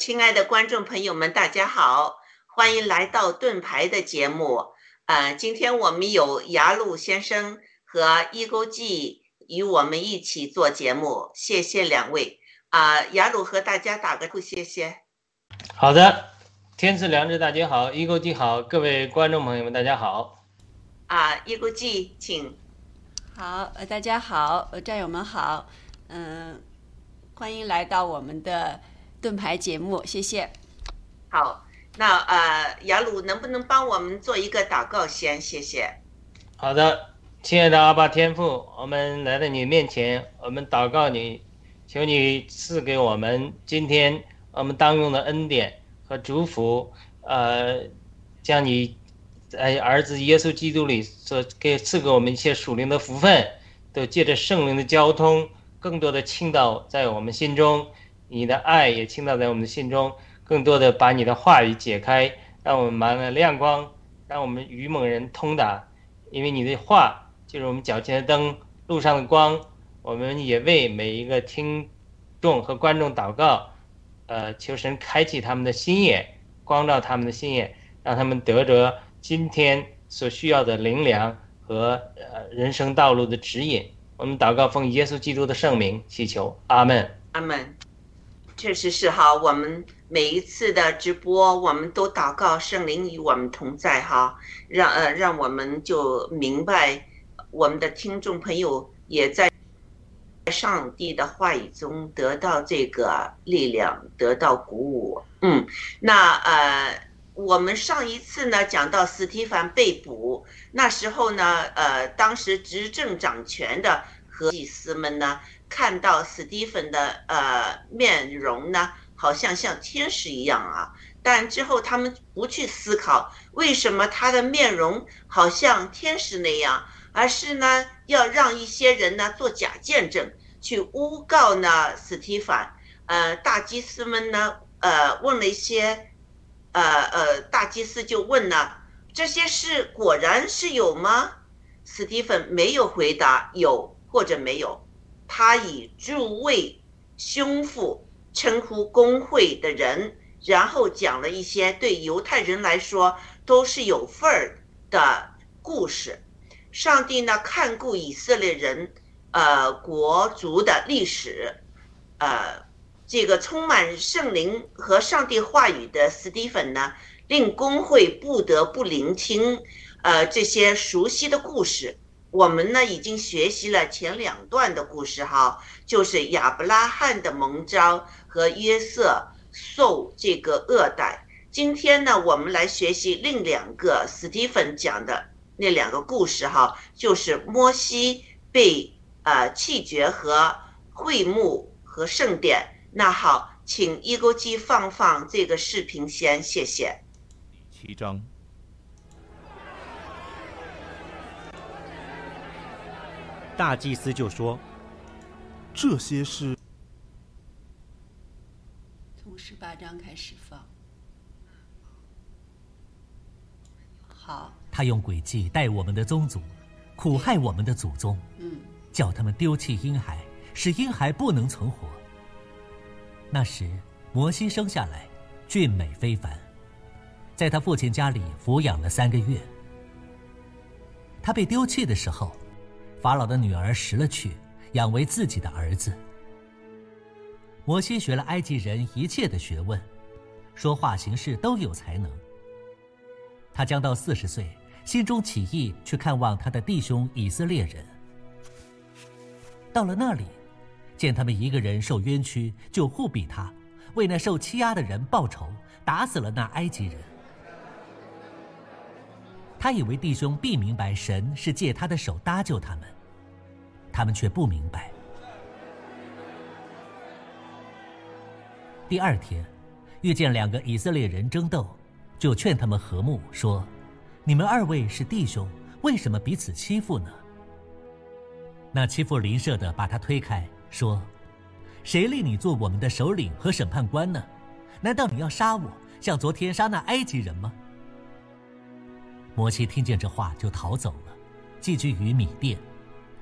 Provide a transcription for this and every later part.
亲爱的观众朋友们，大家好，欢迎来到盾牌的节目。呃，今天我们有雅鲁先生和一勾记与我们一起做节目，谢谢两位。啊、雅鲁和大家打个招呼，谢谢。好的，天赐良知，大家好，一勾记好，各位观众朋友们，大家好。啊、一勾记，请。好，呃，大家好，呃，战友们好，嗯、欢迎来到我们的盾牌节目，谢谢。好，那呃，雅鲁能不能帮我们做一个祷告先？谢谢。好的，亲爱的阿爸天父，我们来到你面前，我们祷告你，求你赐给我们今天我们当用的恩典和祝福，呃，将你在儿子耶稣基督里所给赐给我们一些属灵的福分，都借着圣灵的交通，更多的倾倒在我们心中，你的爱也倾倒在我们的心中，更多的把你的话语解开，让我们满了亮光，让我们愚蒙人通达，因为你的话就是我们脚前的灯，路上的光。我们也为每一个听众和观众祷告，呃，求神开启他们的心眼，光照他们的心眼，让他们得着今天所需要的灵粮和呃人生道路的指引。我们祷告，奉耶稣基督的圣名祈求，阿门。阿门。确实是哈，我们每一次的直播，我们都祷告圣灵与我们同在哈，让呃让我们就明白，我们的听众朋友也在。上帝的话语中得到这个力量，得到鼓舞。嗯，那呃，我们上一次呢讲到斯蒂凡被捕，那时候呢，呃，当时执政掌权的和祭司们呢，看到斯蒂芬的呃面容呢，好像像天使一样啊，但之后他们不去思考为什么他的面容好像天使那样。而是呢，要让一些人呢做假见证，去诬告呢斯蒂芬。呃，大祭司们呢，呃，问了一些，呃呃，大祭司就问呢，这些事果然是有吗？斯蒂芬没有回答有或者没有，他以诸位兄父称呼工会的人，然后讲了一些对犹太人来说都是有份儿的故事。上帝呢看顾以色列人，呃，国族的历史，呃，这个充满圣灵和上帝话语的斯蒂芬呢，令工会不得不聆听，呃，这些熟悉的故事。我们呢已经学习了前两段的故事哈，就是亚伯拉罕的蒙召和约瑟受这个恶待。今天呢，我们来学习另两个斯蒂芬讲的。那两个故事哈，就是摩西被呃弃绝和会幕和圣殿。那好，请一钩机放放这个视频先，谢谢。七章，大祭司就说：“这些是从十八章开始放。好。”他用诡计带我们的宗族，苦害我们的祖宗，嗯，叫他们丢弃婴孩，使婴孩不能存活。那时，摩西生下来，俊美非凡，在他父亲家里抚养了三个月。他被丢弃的时候，法老的女儿拾了去，养为自己的儿子。摩西学了埃及人一切的学问，说话行事都有才能。他将到四十岁。心中起意去看望他的弟兄以色列人。到了那里，见他们一个人受冤屈，就护庇他，为那受欺压的人报仇，打死了那埃及人。他以为弟兄必明白神是借他的手搭救他们，他们却不明白。第二天，遇见两个以色列人争斗，就劝他们和睦，说。你们二位是弟兄，为什么彼此欺负呢？那欺负邻舍的把他推开，说：“谁立你做我们的首领和审判官呢？难道你要杀我，像昨天杀那埃及人吗？”摩西听见这话，就逃走了，寄居于米店，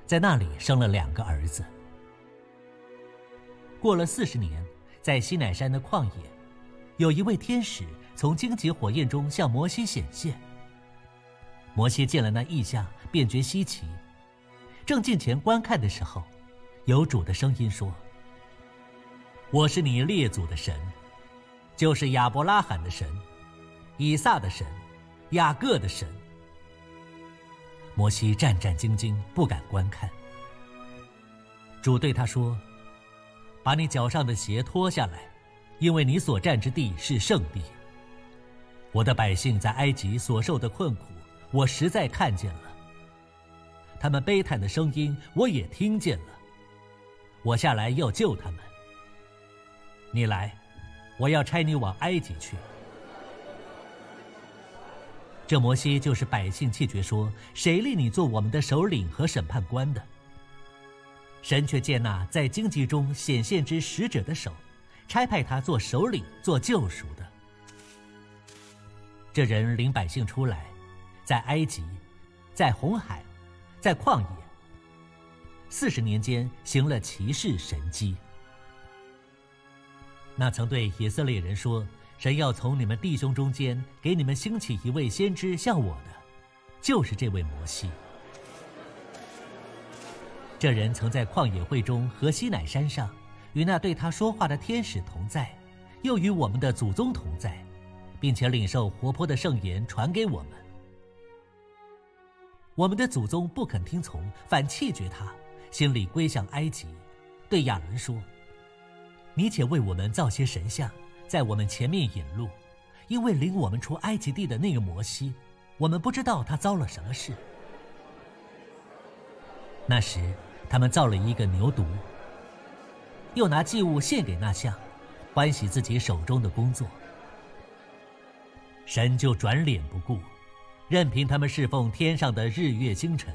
在那里生了两个儿子。过了四十年，在西乃山的旷野，有一位天使从荆棘火焰中向摩西显现。摩西见了那异象，便觉稀奇。正近前观看的时候，有主的声音说：“我是你列祖的神，就是亚伯拉罕的神，以撒的神，雅各的神。”摩西战战兢兢，不敢观看。主对他说：“把你脚上的鞋脱下来，因为你所站之地是圣地。我的百姓在埃及所受的困苦。”我实在看见了，他们悲叹的声音，我也听见了。我下来要救他们。你来，我要差你往埃及去。”这摩西就是百姓气绝说：“谁立你做我们的首领和审判官的？”神却接纳在荆棘中显现之使者的手，差派他做首领、做救赎的。这人领百姓出来，在埃及，在红海，在旷野，四十年间行了奇事神迹。那曾对以色列人说。神要从你们弟兄中间给你们兴起一位先知，像我的，就是这位摩西。这人曾在旷野会中和西乃山上，与那对他说话的天使同在，又与我们的祖宗同在，并且领受活泼的圣言传给我们。我们的祖宗不肯听从，反弃绝他，心里归向埃及，对亚伦说：“你且为我们造些神像。”在我们前面引路，因为领我们出埃及地的那个摩西，我们不知道他遭了什么事。那时，他们造了一个牛犊，又拿祭物献给那像，欢喜自己手中的工作。神就转脸不顾，任凭他们侍奉天上的日月星辰，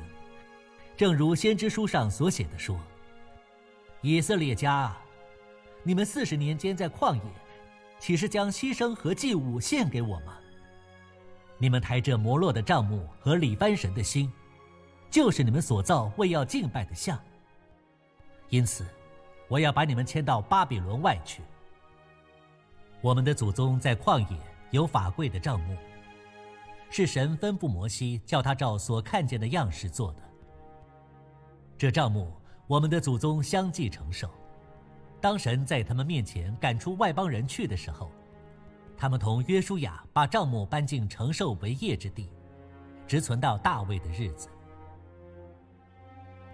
正如先知书上所写的说：“以色列家，你们四十年间在旷野。”岂是将牺牲和祭物献给我吗？你们抬着摩洛的帐幕和李班神的心，就是你们所造为要敬拜的像。因此，我要把你们迁到巴比伦外去。我们的祖宗在旷野有法柜的帐幕，是神吩咐摩西叫他照所看见的样式做的。这帐幕，我们的祖宗相继承受。当神在他们面前赶出外邦人去的时候，他们同约书亚把帐幕搬进承受为业之地，直存到大卫的日子。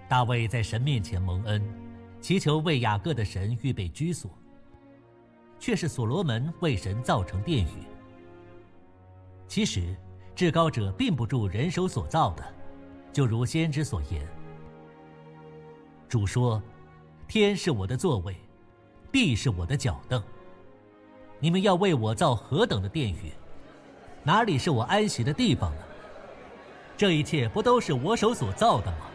大卫在神面前蒙恩，祈求为雅各的神预备居所，却是所罗门为神造成殿宇。其实，至高者并不住人手所造的，就如先知所言。主说：“天是我的座位。”地是我的脚凳。你们要为我造何等的殿宇？哪里是我安息的地方呢？这一切不都是我手所造的吗？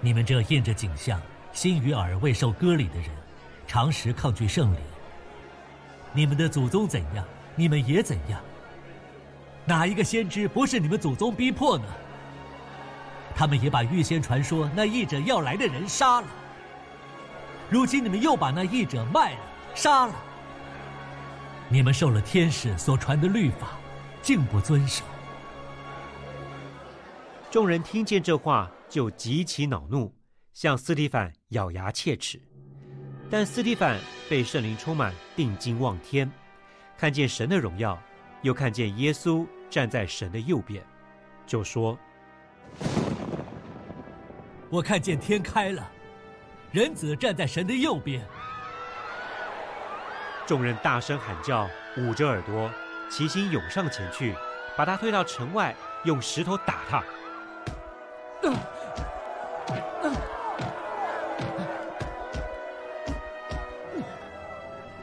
你们这印着景象、心与耳未受割礼的人，常时抗拒圣灵。你们的祖宗怎样，你们也怎样。哪一个先知不是你们祖宗逼迫呢？他们也把预先传说那译者要来的人杀了。如今你们又把那异者卖了、杀了。你们受了天使所传的律法，竟不遵守。众人听见这话，就极其恼怒，向斯蒂凡咬牙切齿。但斯蒂凡被圣灵充满，定睛望天，看见神的荣耀，又看见耶稣站在神的右边，就说：“我看见天开了。”人子站在神的右边，众人大声喊叫，捂着耳朵，齐心涌上前去，把他推到城外，用石头打他。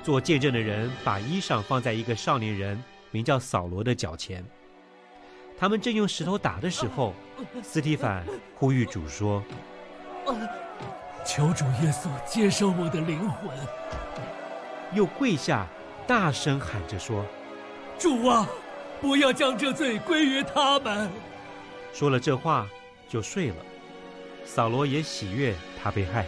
做见证的人把衣裳放在一个少年人名叫扫罗的脚前。他们正用石头打的时候，斯蒂凡呼吁主说。求主耶稣接受我的灵魂，又跪下，大声喊着说：“主啊，不要将这罪归于他们。”说了这话，就睡了。扫罗也喜悦他被害。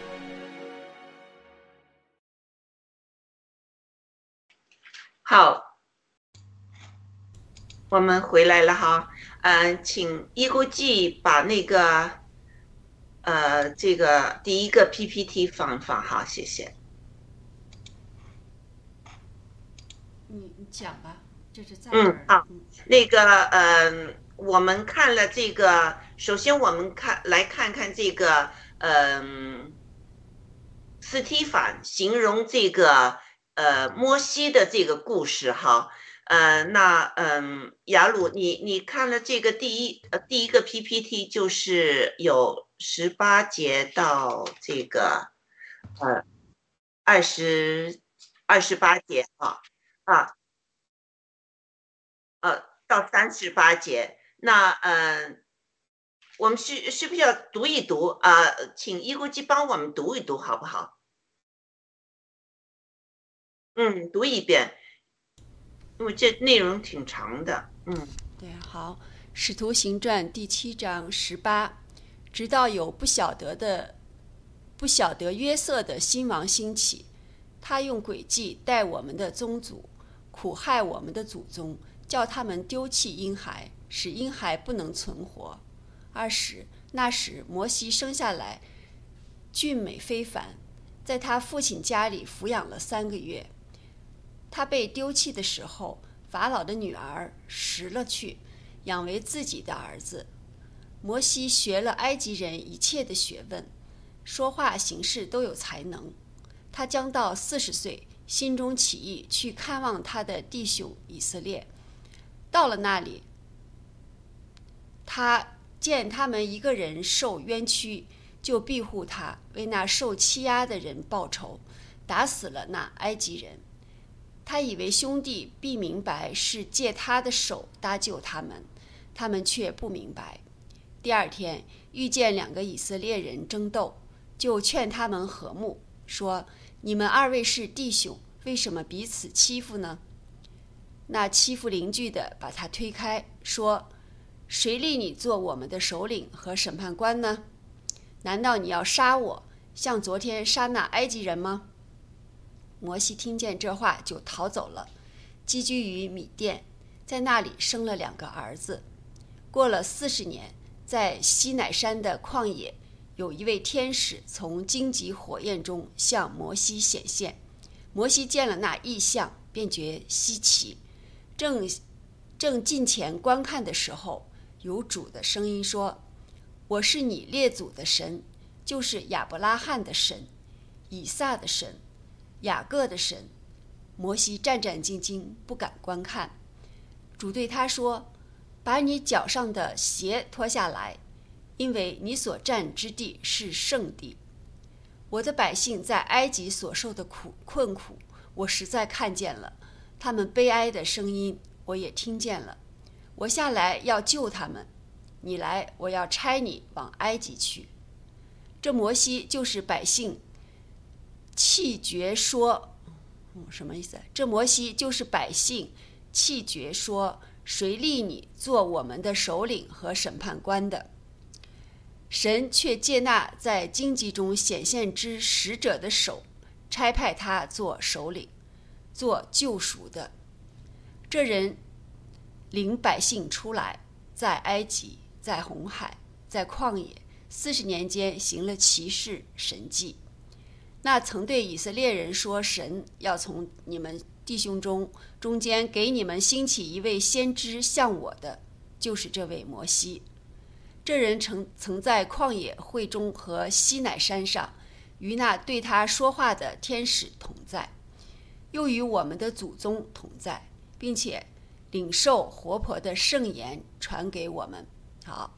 好，我们回来了哈。嗯，请一估计把那个。呃，这个第一个 PPT 放放好，谢谢。你你讲吧，这是在嗯好，那个呃，我们看了这个，首先我们看来看看这个嗯，斯蒂凡形容这个呃摩西的这个故事哈。呃，那嗯，雅鲁，你你看了这个第一呃第一个 PPT，就是有十八节到这个呃二十二十八节啊啊，呃，到三十八节。那嗯，我们需需不需要读一读啊？请一估计帮我们读一读好不好？嗯，读一遍，因为这内容挺长的。嗯，对，好，《使徒行传》第七章十八，直到有不晓得的、不晓得约瑟的新王兴起，他用诡计待我们的宗族，苦害我们的祖宗，叫他们丢弃婴孩，使婴孩不能存活。二十，那时摩西生下来俊美非凡，在他父亲家里抚养了三个月。他被丢弃的时候，法老的女儿拾了去，养为自己的儿子。摩西学了埃及人一切的学问，说话行事都有才能。他将到四十岁，心中起意去看望他的弟兄以色列。到了那里，他见他们一个人受冤屈，就庇护他，为那受欺压的人报仇，打死了那埃及人。他以为兄弟必明白是借他的手搭救他们，他们却不明白。第二天遇见两个以色列人争斗，就劝他们和睦，说：“你们二位是弟兄，为什么彼此欺负呢？”那欺负邻居的把他推开，说：“谁立你做我们的首领和审判官呢？难道你要杀我，像昨天杀那埃及人吗？”摩西听见这话，就逃走了，寄居于米甸，在那里生了两个儿子。过了四十年，在西乃山的旷野，有一位天使从荆棘火焰中向摩西显现。摩西见了那异象，便觉稀奇，正正近前观看的时候，有主的声音说：“我是你列祖的神，就是亚伯拉罕的神，以撒的神。”雅各的神，摩西战战兢兢，不敢观看。主对他说：“把你脚上的鞋脱下来，因为你所站之地是圣地。我的百姓在埃及所受的苦困苦，我实在看见了；他们悲哀的声音，我也听见了。我下来要救他们，你来，我要差你往埃及去。这摩西就是百姓。”气绝说，嗯，什么意思？这摩西就是百姓气绝说，谁立你做我们的首领和审判官的？神却接纳在荆棘中显现之使者的手，差派他做首领，做救赎的。这人领百姓出来，在埃及，在红海，在旷野，四十年间行了奇事神迹。那曾对以色列人说：“神要从你们弟兄中中间给你们兴起一位先知，像我的，就是这位摩西。这人曾曾在旷野会中和西乃山上，与那对他说话的天使同在，又与我们的祖宗同在，并且领受活泼的圣言传给我们。”好，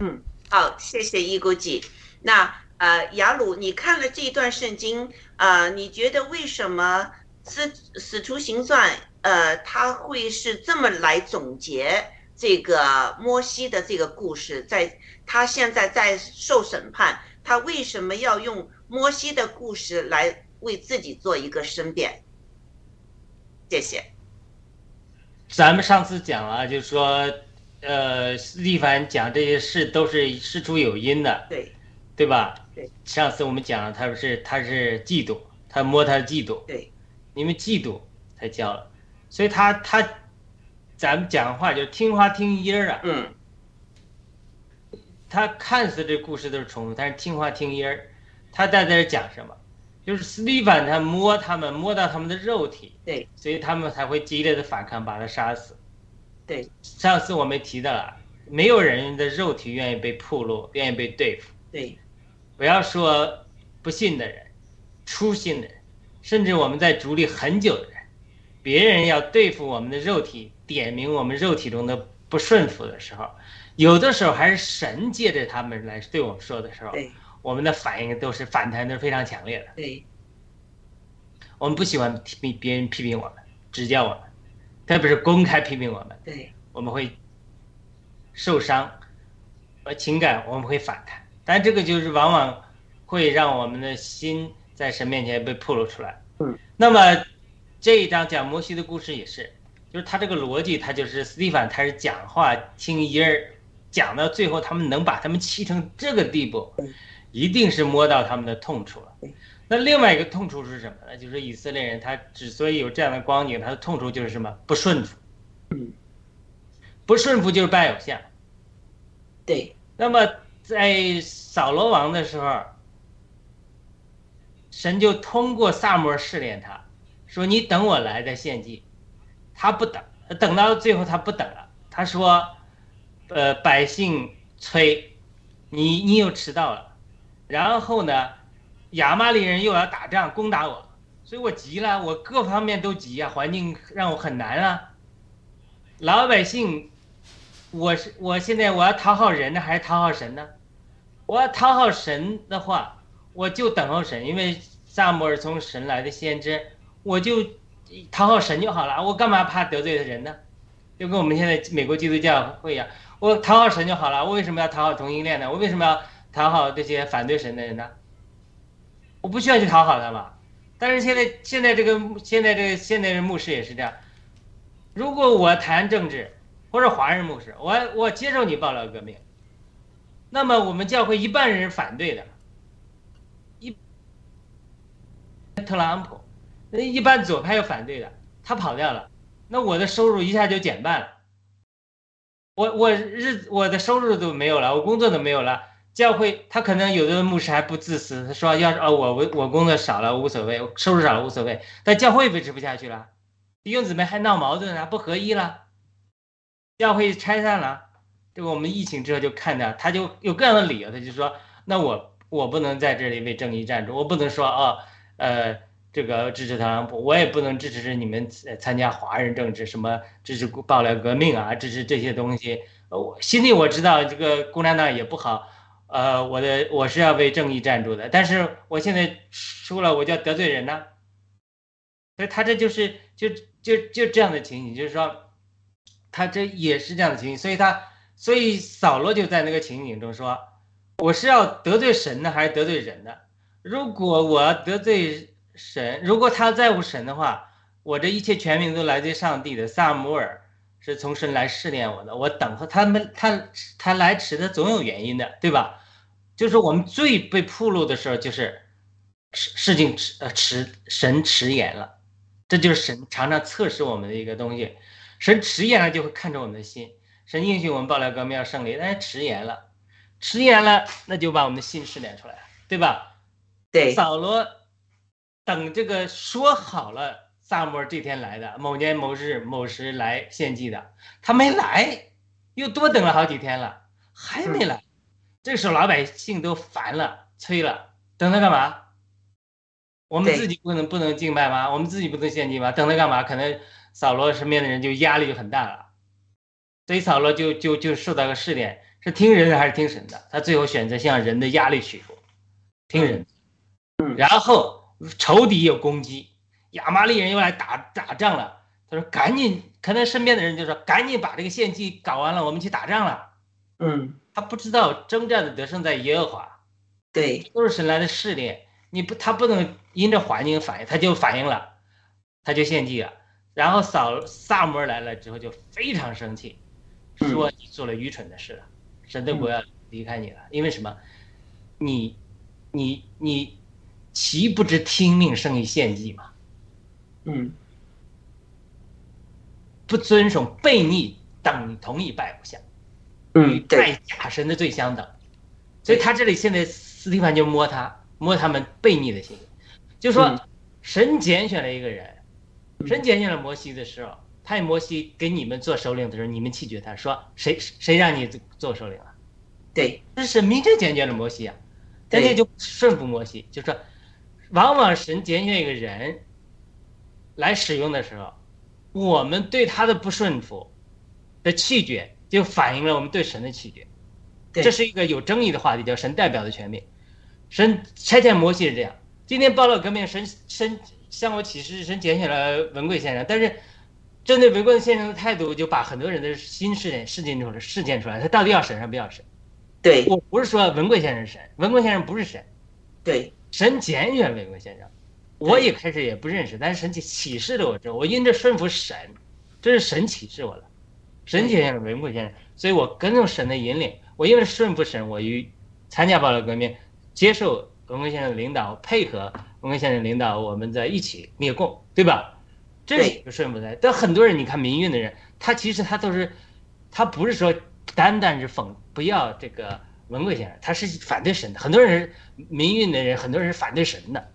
嗯，好，谢谢一估计。那。呃，雅鲁，你看了这一段圣经，呃，你觉得为什么《使使徒行传》呃，他会是这么来总结这个摩西的这个故事？在他现在在受审判，他为什么要用摩西的故事来为自己做一个申辩？谢谢。咱们上次讲了，就是说，呃，力凡讲这些事都是事出有因的，对，对吧？对，上次我们讲了，他是他是嫉妒，他摸他的嫉妒，对，因为嫉妒才叫了，所以他他，咱们讲话就听话听音儿啊，嗯，他看似这故事都是重复，但是听话听音儿，他在这讲什么？就是斯蒂凡他摸他们，摸到他们的肉体，对，所以他们才会激烈的反抗，把他杀死。对，上次我们提到了，没有人的肉体愿意被暴露，愿意被对付。对。不要说不信的人，粗心的人，甚至我们在主里很久的人，别人要对付我们的肉体，点明我们肉体中的不顺服的时候，有的时候还是神借着他们来对我们说的时候，我们的反应都是反弹，都是非常强烈的。对，我们不喜欢批别人批评我们、指教我们，特别是公开批评我们，对，我们会受伤，呃，情感我们会反弹，但这个就是往往会让我们的心在神面前被暴露出来。嗯，那么这一章讲摩西的故事也是，就是他这个逻辑，他就是斯蒂凡，他是讲话听音儿讲到最后，他们能把他们气成这个地步，一定是摸到他们的痛处了。那另外一个痛处是什么呢？就是以色列人他之所以有这样的光景，他的痛处就是什么？不顺服。嗯，不顺服就是拜偶像。对，那么在扫罗王的时候，神就通过萨摩试炼他，说你等我来的献祭。他不等，等到最后他不等了。他说：“呃，百姓催，你你又迟到了。然后呢，亚玛力人又要打仗攻打我，所以我急了，我各方面都急啊，环境让我很难啊。老百姓，我是我现在我要讨好人呢，还是讨好神呢？我要讨好神的话，我就等候神，因为萨摩尔从神来的先知，我就讨好神就好了，我干嘛怕得罪人呢？就跟我们现在美国基督教会一样，我讨好神就好了，我为什么要讨好同性恋呢？我为什么要讨好这些反对神的人呢？我不需要去讨好他嘛。但是现在现在这个现在这个现在的牧师也是这样，如果我谈政治或者华人牧师，我我接受你爆料革命，那么我们教会一半人反对的，一特朗普，那一般左派又反对的，他跑掉了，那我的收入一下就减半了，我我日我的收入都没有了，我工作都没有了。教会他可能有的牧师还不自私，他说要是哦我我我工作少了无所谓，收入少了无所谓，但教会维持不下去了，弟兄姊妹还闹矛盾了，不合一了，教会拆散了。这个我们疫情之后就看到，他就有各样的理由，他就说那我我不能在这里为正义站住，我不能说哦呃这个支持特朗普，我也不能支持你们参加华人政治，什么支持爆料革命啊，支持这些东西。我心里我知道这个共产党也不好。呃，我的我是要为正义站住的，但是我现在输了，我就要得罪人呢。所以他这就是就就就这样的情形，就是说，他这也是这样的情形，所以他所以扫罗就在那个情景中说，我是要得罪神呢，还是得罪人呢？如果我要得罪神，如果他在乎神的话，我这一切全名都来自上帝的。萨姆尔。是从神来试炼我的，我等候他们，他他来迟，的总有原因的，对吧？就是我们最被铺路的时候，就是事事情迟呃迟，神迟延了，这就是神常常测试我们的一个东西。神迟延了就会看着我们的心，神允许我们爆料革命要胜利，但是迟延了，迟延了那就把我们的心试炼出来了，对吧？对，扫罗等这个说好了。萨摩这天来的，某年某日某时来献祭的，他没来，又多等了好几天了，还没来。这时候老百姓都烦了，催了，等他干嘛？我们自己不能不能敬拜吗？我们自己不能献祭吗？等他干嘛？可能扫罗身边的人就压力就很大了，所以扫罗就就就受到个试炼，是听人的还是听神的？他最后选择向人的压力屈服，听人。嗯，然后仇敌有攻击。亚玛力人又来打打仗了。他说：“赶紧，可能身边的人就说：‘赶紧把这个献祭搞完了，我们去打仗了。’嗯，他不知道征战的得胜在耶和华，对，都是神来的试炼。你不，他不能因着环境反应，他就反应了，他就献祭了。然后扫萨摩来了之后就非常生气，说你做了愚蠢的事了，神的国要离开你了。因为什么？你，你，你，岂不知听命胜于献祭吗？”嗯，不遵守、悖逆等同于拜偶像，与，拜假神的罪相等。所以他这里现在斯蒂凡就摸他，摸他们悖逆的心，就说神拣选了一个人，神拣选了摩西的时候，派摩西给你们做首领的时候，你们弃绝他，说谁谁让你做首领了？对，这是明确拣选了摩西啊，但是就顺服摩西，就说往往神拣选一个人。来使用的时候，我们对他的不顺服的气绝，就反映了我们对神的气绝。这是一个有争议的话题，叫神代表的权柄。神拆遣摩西是这样。今天暴乱革命，神神向我启示神拣选了文贵先生，但是针对文贵先生的态度，就把很多人的新事件事件出来，事件出来，他到底要审还不要审？对。我不是说文贵先生是神，文贵先生不是审，对。神拣选文贵先生，我也开始也不认识，但是神启示了我之后，我因着顺服神，这是神启示我了，神拣选了文贵先生，所以我跟着神的引领，我因为顺服神，我与参加暴乱革命，接受文贵先生的领导，配合文贵先生领导，我们在一起灭共，对吧？这是一个顺服的。但很多人，你看民运的人，他其实他都是，他不是说单单是讽不要这个文贵先生，他是反对神的。很多人是民运的人，很多人是反对神的。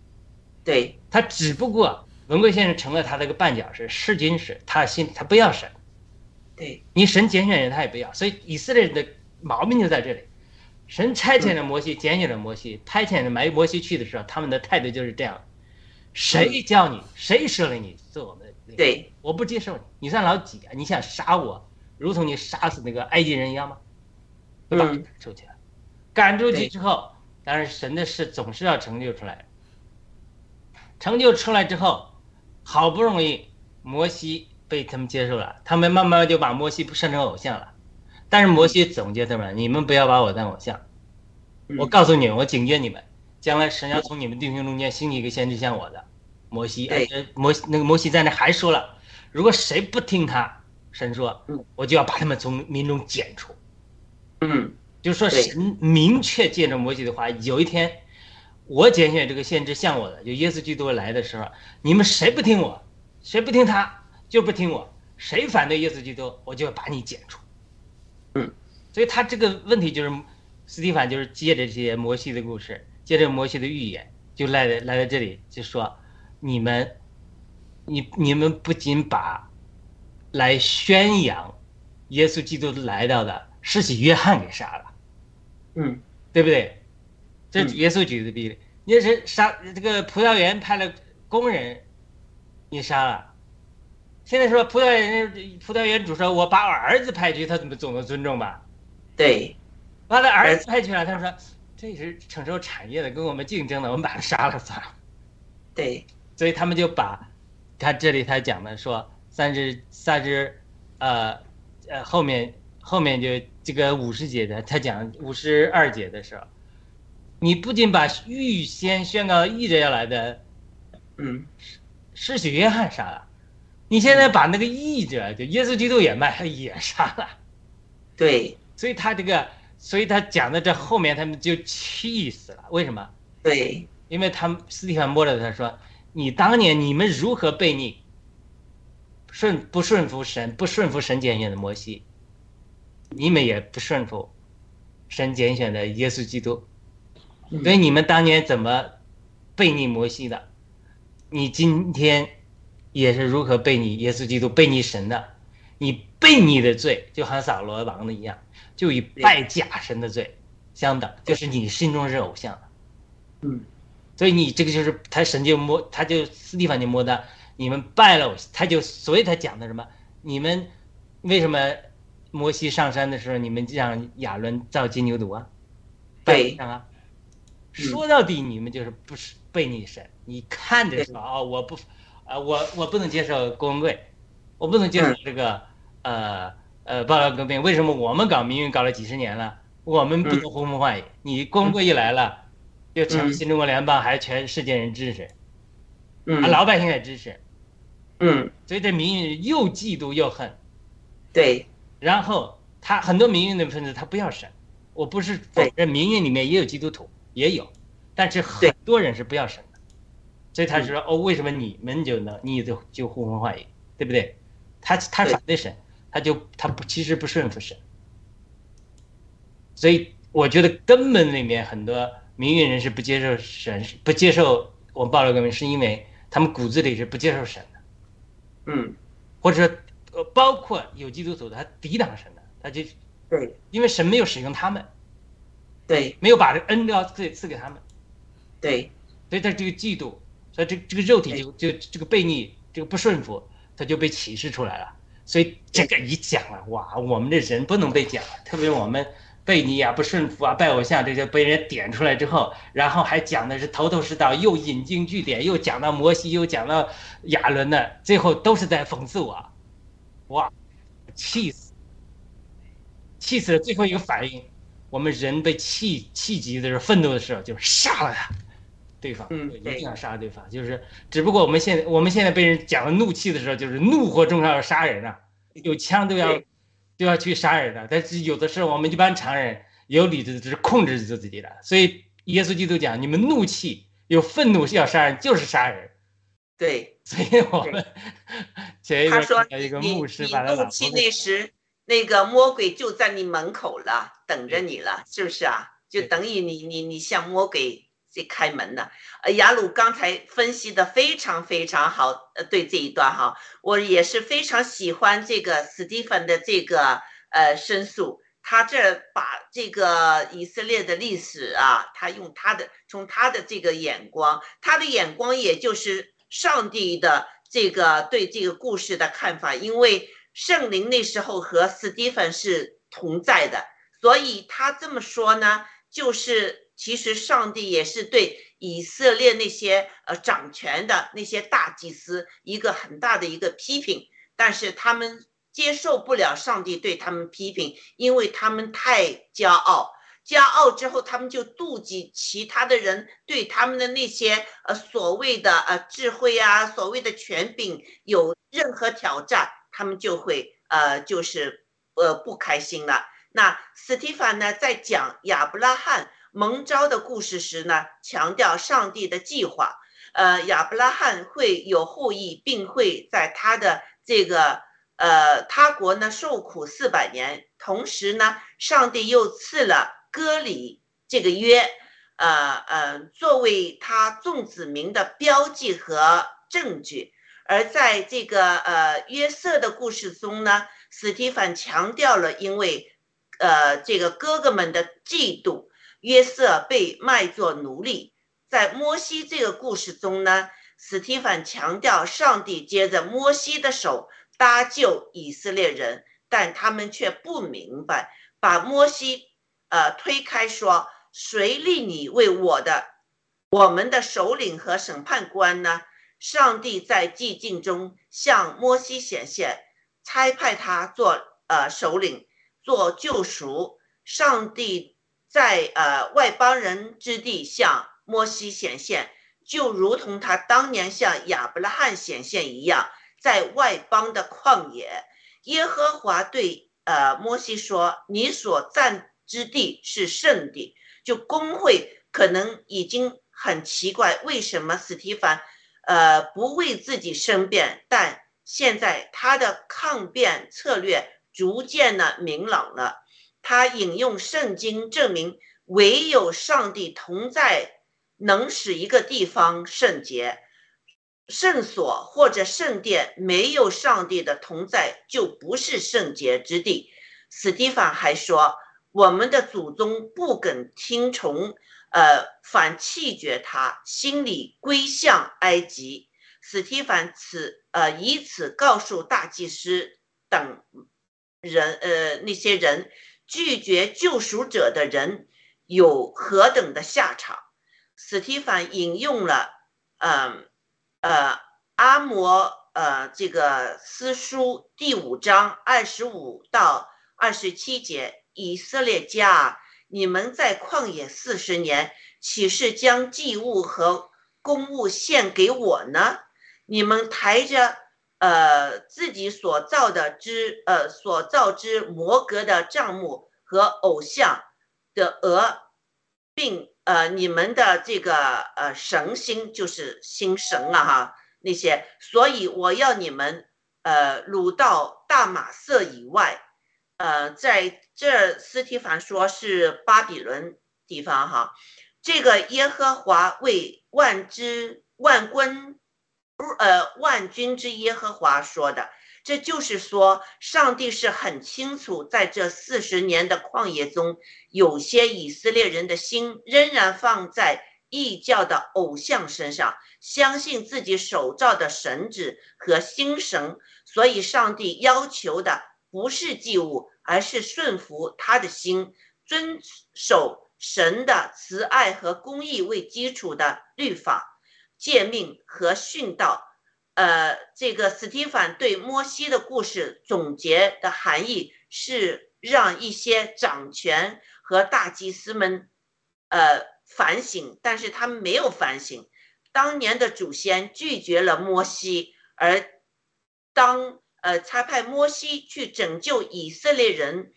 对他只不过文贵先生成了他的一个绊脚石、试金石，他心他不要神，对你神拣选人他也不要，所以以色列人的毛病就在这里。神差遣了摩西，拣选了摩西，派遣了埋摩西去的时候，他们的态度就是这样：谁叫你，谁设立你做我们对我不接受你，你算老几啊？你想杀我，如同你杀死那个埃及人一样吗？对吧赶出去了。赶出去之后，当然神的事总是要成就出来。成就出来之后，好不容易摩西被他们接受了，他们慢慢就把摩西生成偶像了。但是摩西总结他们：你们不要把我当偶像。我告诉你们，我警戒你们，将来神要从你们弟兄中间兴起一个先知像我的摩西。对而且摩西那个摩西在那还说了，如果谁不听他，神说嗯，我就要把他们从民中剪除。嗯就是说，对神明确借着摩西的话，有一天，我拣选这个先知像我的，就耶稣基督来的时候，你们谁不听我，谁不听他，就不听我，谁反对耶稣基督，我就要把你剪除。嗯，所以他这个问题就是，斯蒂凡就是借着这些摩西的故事，借着摩西的预言，就来来来到这里，就说你们，你你们不仅把来宣扬耶稣基督来到的施洗约翰给杀了。嗯对不对？这嗯耶稣举的例子，你是杀这个葡萄园派了工人，你杀了。现在说葡萄园葡萄园主说，我把我儿子派去，他怎么总能尊重吧？对把他儿子派去了，他说这是承受产业的，跟我们竞争的，我们把他杀了算了。对所以他们就把，他这里他讲的说三十三十，呃呃后面后面就这个五十节的，他讲五十二节的时候，你不仅把预先宣告译着要来的嗯。施洗约翰杀了，你现在把那个译者就耶稣基督也卖也杀了，对。所以他这个，所以他讲的这后面他们就气死了，为什么？对。因为他们斯蒂凡摸着他说：“你当年你们如何悖逆，顺不顺服神，不顺服神拣选的摩西，你们也不顺服神拣选的耶稣基督，嗯所以你们当年怎么悖逆摩西的，你今天也是如何悖逆耶稣基督、悖逆神的。你悖逆的罪，就好像扫罗王的一样，就与拜假神的罪相等，就是你心中是偶像的。”嗯所以你这个就是他神就摸，他就斯蒂凡就摸的你们拜了我，他就所以他讲的什么？你们为什么摩西上山的时候，你们让亚伦造金牛犊啊？对拜上啊？嗯说到底，你们就是不是背逆神。你看着说哦，我不，啊，我我不能接受郭文贵，我不能接受嗯这个呃呃爆料革命。为什么我们搞民运搞了几十年了，我们不能呼风唤雨？你郭文贵一来了，就成嗯。新中国联邦，还全世界人支持，啊，嗯老百姓也支持，嗯。所以这民运又嫉妒又恨。对。然后他很多民运的分子他不要神，我不是否认民运里面也有基督徒，也有，但是很多人是不要神的，所以他说哦，为什么你们就能，你就就呼风唤雨，对不对？他他反对神，他就他不其实不顺服神，所以我觉得根本里面很多民运人士不接受神，不接受我们暴乱革命，是因为他们骨子里是不接受神的。嗯。或者说，呃，包括有基督徒的，他抵挡神的，他就对。因为神没有使用他们，对。没有把这个恩膏赐赐给他们，对。所以他这个嫉妒，所以这这个肉体就就这个悖逆，这个不顺服，他就被启示出来了。所以这个一讲了，哇，我们的人不能被讲了，特别是我们悖逆啊、不顺服啊、拜偶像这些被人点出来之后，然后还讲的是头头是道，又引经据典，又讲到摩西，又讲到亚伦的，最后都是在讽刺我，哇，气死，气死了！最后一个反应，我们人被气气急的时候、愤怒的时候，就是杀了他，对方，嗯一定要杀了对方，就是只不过我们现在我们现在被人讲了怒气的时候，就是怒火中烧要杀人啊，有枪都要对都要去杀人的，但是有的时候我们一般常人有理智，只是控制住自己的。所以耶稣基督讲，你们怒气有愤怒是要杀人，就是杀人。对，所以我们前一他说段看到一个你牧师他老怒气那时，那个魔鬼就在你门口了，等着你了，是不是啊？就等于你你你向魔鬼这开门呢。呃，雅鲁刚才分析的非常非常好，呃，对这一段哈，我也是非常喜欢这个斯蒂芬的这个呃申诉。他这把这个以色列的历史啊，他用他的从他的这个眼光，他的眼光也就是上帝的这个对这个故事的看法，因为圣灵那时候和斯蒂芬是同在的，所以他这么说呢，就是其实上帝也是对以色列那些呃掌权的那些大祭司一个很大的一个批评，但是他们接受不了上帝对他们批评，因为他们太骄傲。骄傲之后，他们就妒忌其他的人对他们的那些呃所谓的呃智慧啊，所谓的权柄有任何挑战，他们就会呃就是呃不开心了。那斯蒂凡呢，在讲亚伯拉罕蒙召的故事时呢，强调上帝的计划，呃，亚伯拉罕会有后裔，并会在他的这个呃他国呢受苦四百年，同时呢，上帝又赐了割礼这个约，呃呃，作为他众子民的标记和证据。而在这个呃约瑟的故事中呢，史蒂芬强调了，因为呃这个哥哥们的嫉妒，约瑟被卖作奴隶。在摩西这个故事中呢，史蒂芬强调上帝接着摩西的手搭救以色列人，但他们却不明白，把摩西呃推开说：“谁立你为我的我们的首领和审判官呢？”上帝在寂静中向摩西显现，差派他做呃首领，做救赎。上帝在呃外邦人之地向摩西显现，就如同他当年向亚伯拉罕显现一样，在外邦的旷野，耶和华对呃摩西说：“你所占之地是圣地。”就工会可能已经很奇怪，为什么史提凡？呃，不为自己申辩，但现在他的抗辩策略逐渐的明朗了。他引用圣经证明，唯有上帝同在，能使一个地方圣洁。圣所或者圣殿没有上帝的同在，就不是圣洁之地。史蒂凡还说，我们的祖宗不肯听从。呃，反弃绝他，心里归向埃及。史蒂凡此呃以此告诉大祭司等人，呃那些人拒绝救赎者的人有何等的下场？史提凡引用了，嗯呃阿摩呃这个诗书第五章二十五到二十七节，以色列家。你们在旷野四十年，岂是将祭物和公物献给我呢？你们抬着呃自己所造的之呃所造之摩格的帐幕和偶像的额，并呃你们的这个呃神星就是星神啊哈那些，所以我要你们呃掳到大马色以外。呃，在这斯提凡说是巴比伦地方哈，这个耶和华为万之万 quân，呃万军之耶和华说的，这就是说，上帝是很清楚，在这四十年的旷野中，有些以色列人的心仍然放在异教的偶像身上，相信自己手造的神子和星神，所以上帝要求的。不是祭物，而是顺服他的心，遵守神的慈爱和公义为基础的律法、诫命和训道。呃，这个斯蒂凡对摩西的故事总结的含义是让一些掌权和大祭司们，呃，反省，但是他们没有反省。当年的祖先拒绝了摩西，而当呃差派摩西去拯救以色列人，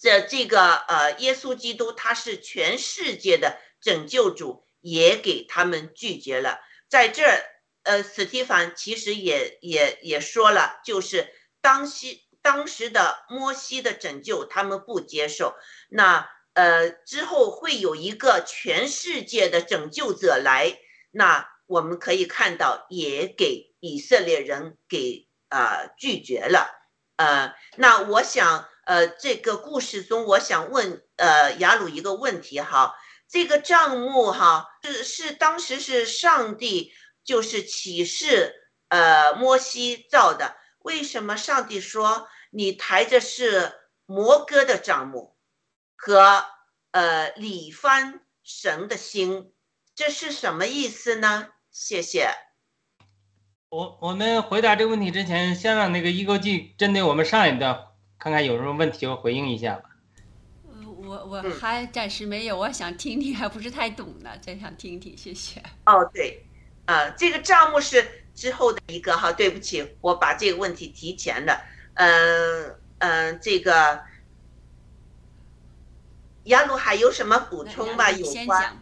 这这个呃耶稣基督他是全世界的拯救主，也给他们拒绝了，在这儿。呃，史蒂凡其实也也也说了，就是当西当时的摩西的拯救，他们不接受。那呃之后会有一个全世界的拯救者来，那我们可以看到，也给以色列人给呃拒绝了。呃，那我想呃这个故事中，我想问呃雅鲁一个问题哈，这个账目哈是是当时是上帝。就是启示，呃，摩西造的。为什么上帝说你抬着是摩哥的账目和呃里番神的心？这是什么意思呢？谢谢。我我们回答这个问题之前，先让那个一勾记针对我们上一段看看有什么问题，我回应一下。我我还暂时没有，我想听听，还不是太懂呢，真想听听，谢谢。哦，对。啊，这个账目是之后的一个哈，对不起，我把这个问题提前了。嗯嗯，这个杨鲁海有什么补充吗？有关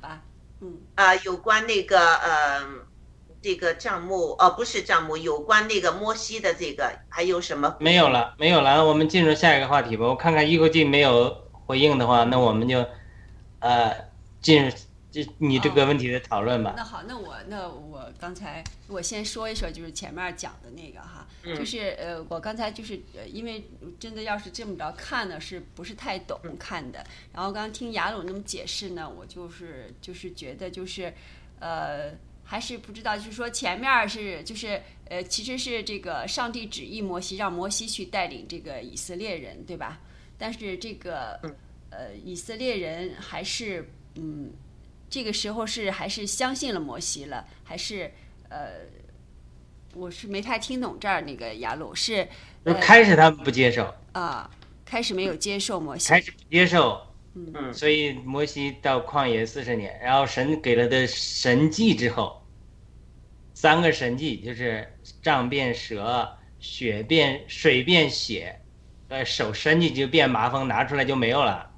嗯啊，有关那个呃，这个账目哦，不是账目，有关那个摩西的这个还有什么？没有了，没有了，我们进入下一个话题吧。我看看一口气没有回应的话，那我们就呃进入。你这个问题的讨论吧。那好，那我那我刚才我先说一说，就是前面讲的那个哈，就是呃，我刚才就是呃，因为真的要是这么着看呢，是不是太懂看的？然后刚刚听雅鲁那么解释呢，我就是就是觉得就是呃，还是不知道，就是说前面是就是呃，其实是这个上帝旨意摩西让摩西去带领这个以色列人，对吧？但是这个呃，以色列人还是嗯。这个时候是还是相信了摩西了，还是呃，我是没太听懂这儿那个雅鲁是。开始他们不接受。啊，开始没有接受摩西。开始不接受，嗯，所以摩西到旷野四十年，然后神给了的神迹之后，三个神迹就是杖变蛇、血变水变血，呃，手伸进去变麻风，拿出来就没有了，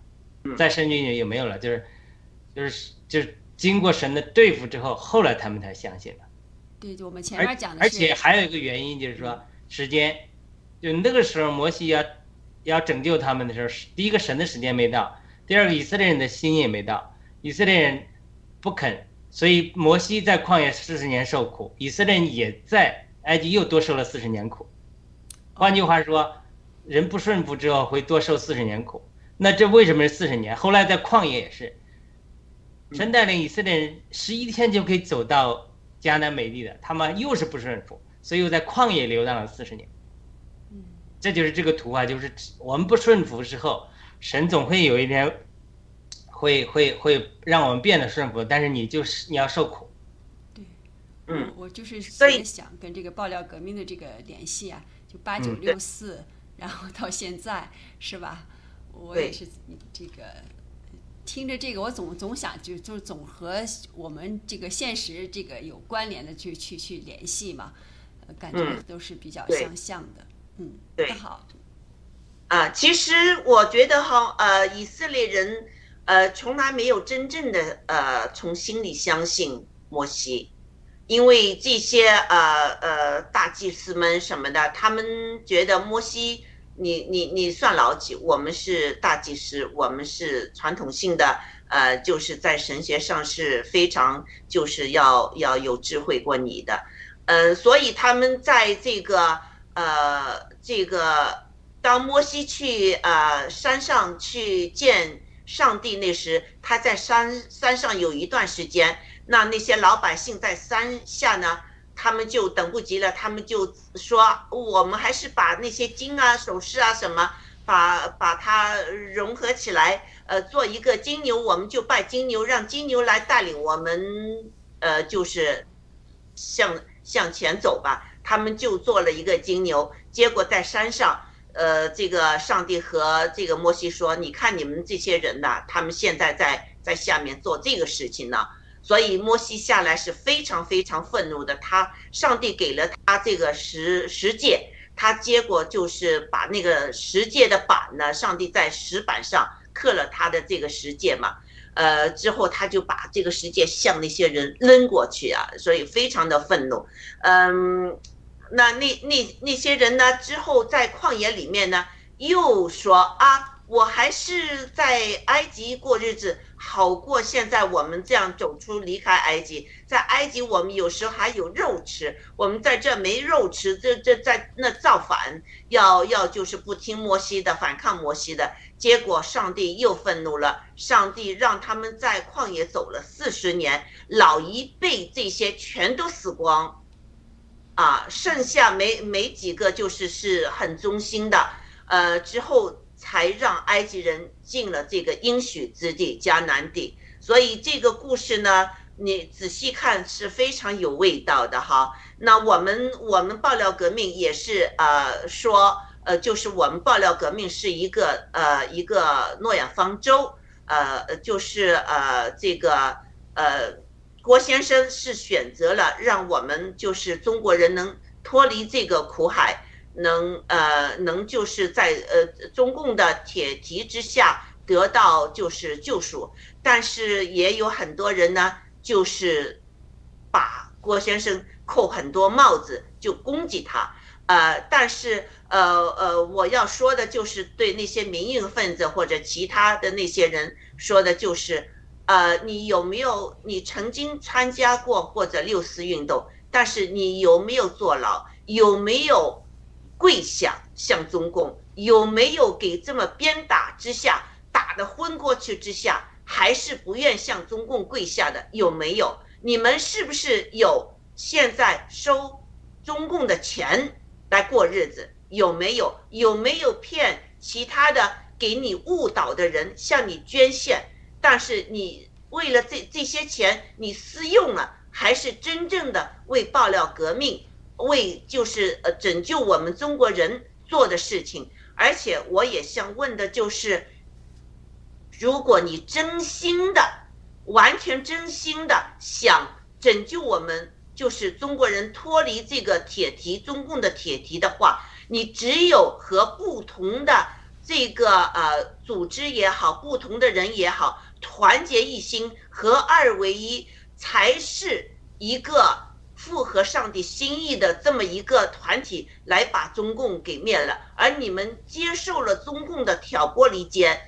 再伸进去也没有了，就是就是。就是经过神的对付之后，后来他们才相信了。对，就我们前面讲的。而且还有一个原因就是说，时间，就那个时候摩西要要拯救他们的时候，第一个神的时间没到，第二个以色列人的心也没到，以色列人不肯，所以摩西在旷野四十年受苦，以色列人也在埃及又多受了四十年苦。换句话说，人不顺服之后会多受四十年苦。那这为什么是四十年？后来在旷野也是。神带领以色列人十一天就可以走到迦南美地的，他们又是不顺服，所以又在旷野流浪了四十年。这就是这个图啊，就是我们不顺服之后，神总会有一天会会会让我们变得顺服，但是你就是你要受苦。对，嗯，我就是在想跟这个爆料革命的这个联系啊，就八九六四，然后到现在是吧？我也是这个。听着这个，我总总想就就总和我们这个现实这个有关联的去去去联系嘛，感觉都是比较相像的。嗯，对，好。啊，其实我觉得哈，呃，以色列人呃从来没有真正的呃从心里相信摩西，因为这些呃呃大祭司们什么的，他们觉得摩西。你你你算老几？我们是大祭司，我们是传统性的，呃，就是在神学上是非常就是要要有智慧过你的，呃，所以他们在这个呃这个当摩西去呃山上去见上帝那时，他在山山上有一段时间，那那些老百姓在山下呢。他们就等不及了，他们就说：“我们还是把那些金啊、首饰啊什么把把它融合起来，呃，做一个金牛，我们就拜金牛，让金牛来带领我们，呃，就是向向前走吧。他们就做了一个金牛，结果在山上，呃，这个上帝和这个摩西说：“你看你们这些人呐，他们现在在在下面做这个事情呢。”所以摩西下来是非常非常愤怒的。他上帝给了他这个十十诫，他结果就是把那个十诫的板呢，上帝在石板上刻了他的这个十诫嘛。呃，之后他就把这个十诫向那些人扔过去啊，所以非常的愤怒。嗯，那那那那些人呢，之后在旷野里面呢，又说啊，我还是在埃及过日子。好过现在我们这样走出离开埃及，在埃及我们有时候还有肉吃，我们在这没肉吃，这这在那造反，要要就是不听摩西的，反抗摩西的，结果上帝又愤怒了，上帝让他们在旷野走了四十年，老一辈这些全都死光，啊，剩下没没几个就是是很忠心的，呃，之后。才让埃及人进了这个应许之地迦南地，所以这个故事呢，你仔细看是非常有味道的哈。那我们我们爆料革命也是呃说呃，就是我们爆料革命是一个呃一个诺亚方舟，呃就是呃这个呃郭先生是选择了让我们就是中国人能脱离这个苦海。能呃能就是在呃中共的铁蹄之下得到就是救赎，但是也有很多人呢，就是把郭先生扣很多帽子，就攻击他。呃，但是呃呃，我要说的就是对那些民运分子或者其他的那些人说的就是，呃，你有没有你曾经参加过或者六四运动，但是你有没有坐牢？有没有？跪下向中共有没有给这么鞭打之下打得昏过去之下还是不愿向中共跪下的有没有？你们是不是有现在收中共的钱来过日子？有没有？有没有骗其他的给你误导的人向你捐献？但是你为了这这些钱你私用了，还是真正的为爆料革命？为就是呃拯救我们中国人做的事情，而且我也想问的就是，如果你真心的、完全真心的想拯救我们，就是中国人脱离这个铁蹄中共的铁蹄的话，你只有和不同的这个呃组织也好，不同的人也好，团结一心，合二为一，才是一个。符合上帝心意的这么一个团体来把中共给灭了，而你们接受了中共的挑拨离间，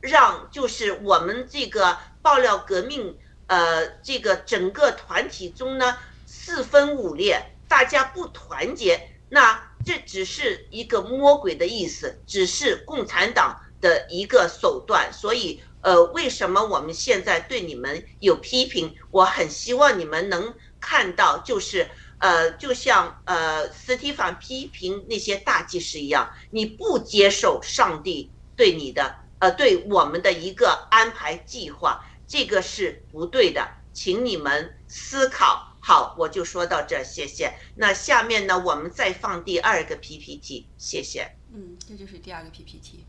让就是我们这个爆料革命，呃，这个整个团体中呢四分五裂，大家不团结，那这只是一个魔鬼的意思，只是共产党的一个手段。所以，呃，为什么我们现在对你们有批评？我很希望你们能。看到就是，呃，就像呃，斯蒂凡批评那些大祭司一样，你不接受上帝对你的，呃，对我们的一个安排计划，这个是不对的，请你们思考。好，我就说到这，谢谢。那下面呢，我们再放第二个 PPT，谢谢。嗯，这就是第二个 PPT。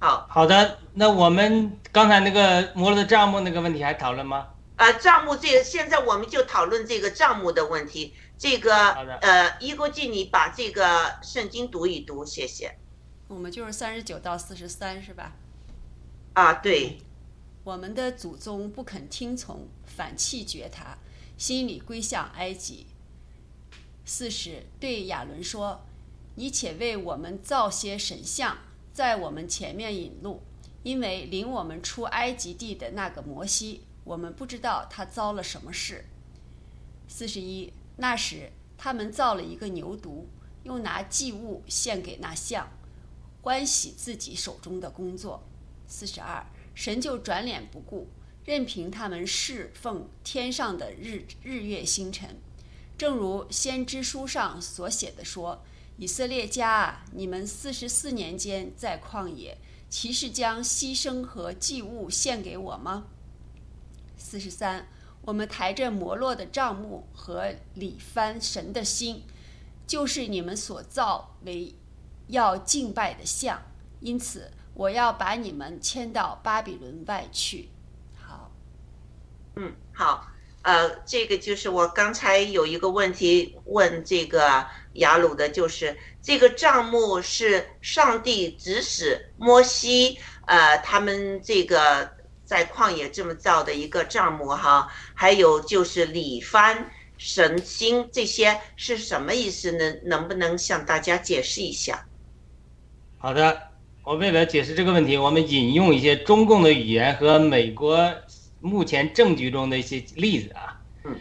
好，好的。那我们刚才那个摩罗的账目那个问题还讨论吗？呃，账目这个现在我们就讨论这个账目的问题。这个呃，一国记，你把这个圣经读一读，谢谢。我们就是三十九到四十三，是吧？啊，对。我们的祖宗不肯听从，反弃绝他，心里归向埃及。四十对亚伦说：“你且为我们造些神像，在我们前面引路，因为领我们出埃及地的那个摩西。”我们不知道他遭了什么事。四十一，那时他们造了一个牛犊，又拿祭物献给那像，欢喜自己手中的工作。四十二，神就转脸不顾，任凭他们侍奉天上的日日月星辰，正如先知书上所写的说：“以色列家啊，你们四十四年间在旷野，岂是将牺牲和祭物献给我吗？四十三，我们抬着摩洛的帐幕和里翻神的心，就是你们所造为要敬拜的像，因此我要把你们迁到巴比伦外去。好，嗯，好，呃，这个就是我刚才有一个问题问这个雅鲁的，就是这个帐幕是上帝指使摩西，呃，他们这个在旷野这么造的一个帐幕哈，还有就是里番神星这些是什么意思呢？能不能向大家解释一下？好的，我为了解释这个问题，我们引用一些中共的语言和美国目前政局中的一些例子啊。嗯，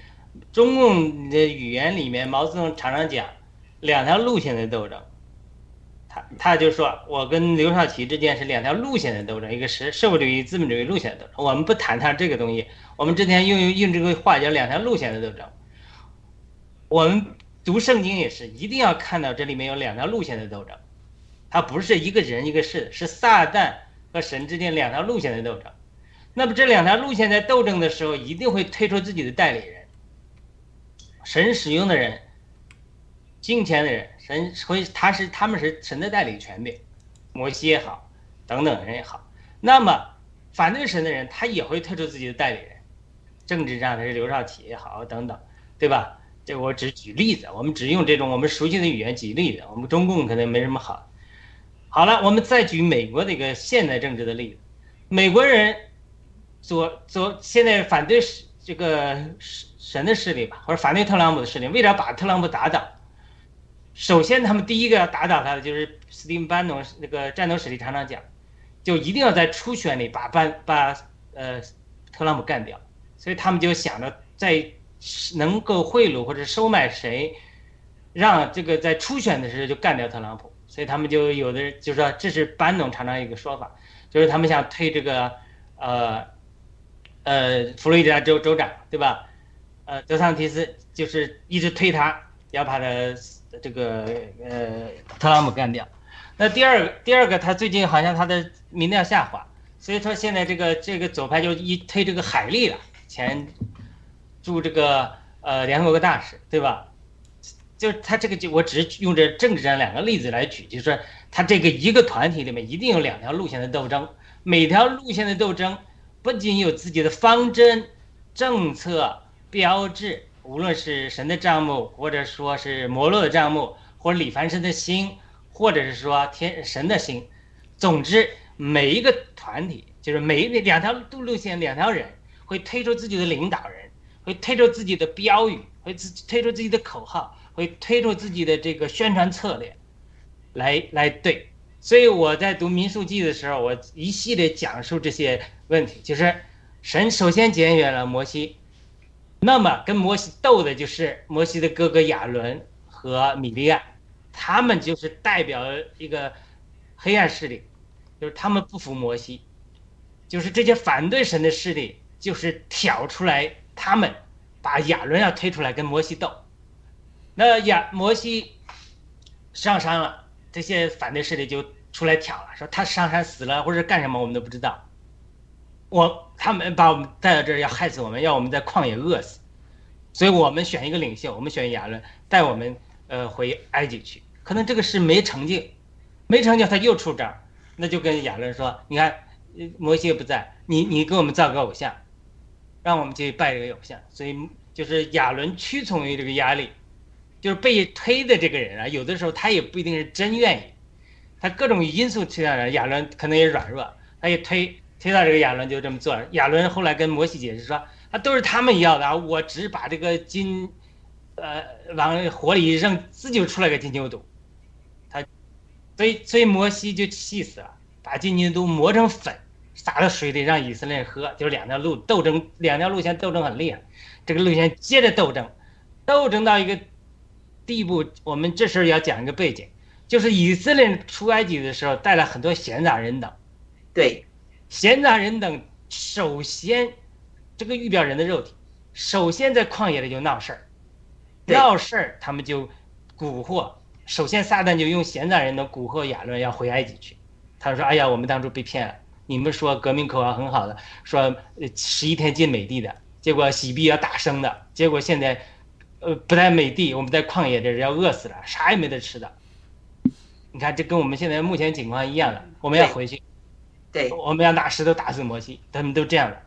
中共的语言里面，毛泽东常常讲两条路线的斗争。他就说我跟刘少奇之间是两条路线的斗争，一个是社会主义、资本主义路线的斗争。我们不谈谈这个东西，我们之前用用这个话叫两条路线的斗争。我们读圣经也是一定要看到这里面有两条路线的斗争，它不是一个人一个事，是撒旦和神之间两条路线的斗争。那么这两条路线在斗争的时候，一定会推出自己的代理人，神使用的人，金钱的人，神会他是他们是神的代理权柄，摩西也好，等等人也好。那么反对神的人，他也会推出自己的代理人，政治上他是刘少奇也好，等等，对吧？这我只举例子，我们只用这种我们熟悉的语言举例子。我们中共可能没什么好。好了，我们再举美国的一个现代政治的例子，美国人左左现在反对这个神的势力吧，或者反对特朗普的势力，为了把特朗普打倒，首先他们第一个要打倒他的就是斯蒂芬班农那个战斗史里常常讲，就一定要在初选里把班把呃特朗普干掉，所以他们就想着在能够贿赂或者收买谁，让这个在初选的时候就干掉特朗普。所以他们就有的人就说这是班农常常一个说法，就是他们想推这个呃呃佛罗里达州州长对吧？呃德桑提斯就是一直推他，要把他这个呃特朗普干掉。那第二个第二个他最近好像他的民调下滑，所以说现在这个这个左派就一推这个海利了，前驻这个呃联合国大使对吧？就他这个就我只是用这政治上两个例子来举，就是说他这个一个团体里面一定有两条路线的斗争，每条路线的斗争不仅有自己的方针、政策、标志，无论是神的账目，或者说是摩洛的账目，或者李凡生的心，或者是说天神的心，总之每一个团体就是每两条路路线两条人会推出自己的领导人，会推出自己的标语，会自推出自己的口号。会推出自己的这个宣传策略，来来对，所以我在读《民数记》的时候，我一系列讲述这些问题，就是神首先拣选了摩西，那么跟摩西斗的就是摩西的哥哥亚伦和米利亚，他们就是代表一个黑暗势力，就是他们不服摩西，就是这些反对神的势力，就是挑出来他们把亚伦要推出来跟摩西斗。那亚摩西上山了，这些反对势力就出来挑了，说他上山死了或者干什么，我们都不知道。我他们把我们带到这儿要害死我们，要我们在旷野饿死，所以我们选一个领袖，我们选亚伦带我们呃回埃及去。可能这个事没成就，没成就他又出招，那就跟亚伦说：“你看摩西不在，你你给我们造个偶像，让我们去拜这个偶像。”所以就是亚伦屈从于这个压力。就是被推的这个人啊，有的时候他也不一定是真愿意，他各种因素推到人，亚伦可能也软弱，他一推推到这个亚伦就这么做。亚伦后来跟摩西解释说，啊都是他们要的啊，我只把这个金，呃往火里一扔，自己就出来个金牛犊，他，所以所以摩西就气死了，把金牛犊磨成粉，撒到水里让以色列人喝，就是两条路斗争，两条路线斗争很厉害，这个路线接着斗争，斗争到一个。地步，我们这时候要讲一个背景，就是以色列出埃及的时候带了很多闲杂人等，对，闲杂人等首先这个预表人的肉体，首先在旷野里就闹事儿，闹事儿他们就蛊惑首先撒旦就用闲杂人的蛊惑亚伦要回埃及去。他说：“哎呀，我们当初被骗了。你们说革命口号很好的，说呃十一天进美帝的，结果洗币要打生的，结果现在，呃不在美帝，我们在旷野这要饿死了，啥也没得吃的。你看，这跟我们现在目前情况一样的，我们要回去，对，我们要拿石头打死摩西，他们都这样的。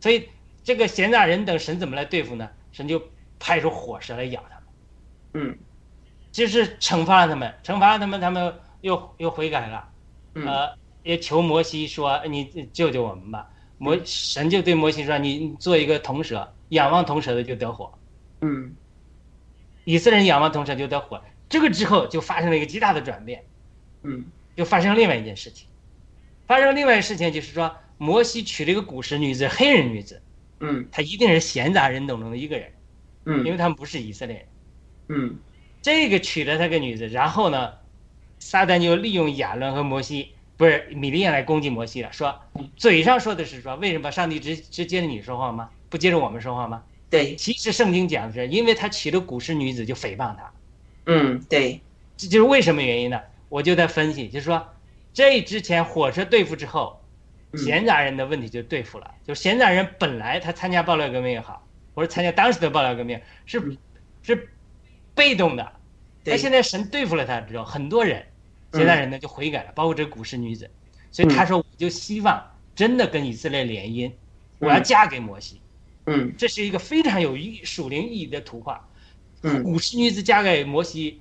所以这个闲杂人等神怎么来对付呢？神就派出火蛇来咬他们。”嗯就是惩罚了他们，惩罚了他们，他们又又悔改了，嗯呃，也求摩西说：“你救救我们吧。”摩神就对摩西说：“你你做一个铜蛇，仰望铜蛇的就得火。嗯”以色列人仰望铜蛇就得火。这个之后就发生了一个极大的转变，嗯就发生了另外一件事情，发生另外一个事情就是说，摩西娶了一个古时女子，黑人女子，嗯她一定是闲杂人等中的一个人，嗯因嗯为他们不是以色列人。嗯这个娶了他个女子，然后呢，撒旦就利用亚伦和摩西，不是米利亚来攻击摩西了，说嘴上说的是说，为什么上帝只只接着你说话吗？不接着我们说话吗？对，其实圣经讲的是，因为他娶了古时女子，就诽谤他，嗯对，这就是为什么原因呢？我就在分析，就是说，这之前火车对付之后，嗯。闲杂人的问题就对付了。就闲杂人本来他参加爆料革命也好，或者参加当时的爆料革命是嗯。是被动的，对。但现在神对付了他之后，很多人嗯。现在人呢就悔改了，包括这个古时女子。所以他说，我就希望真的跟以色列联姻，我要嫁给摩西。嗯。这是一个非常有意属灵意义的图画。嗯。古时女子嫁给摩西，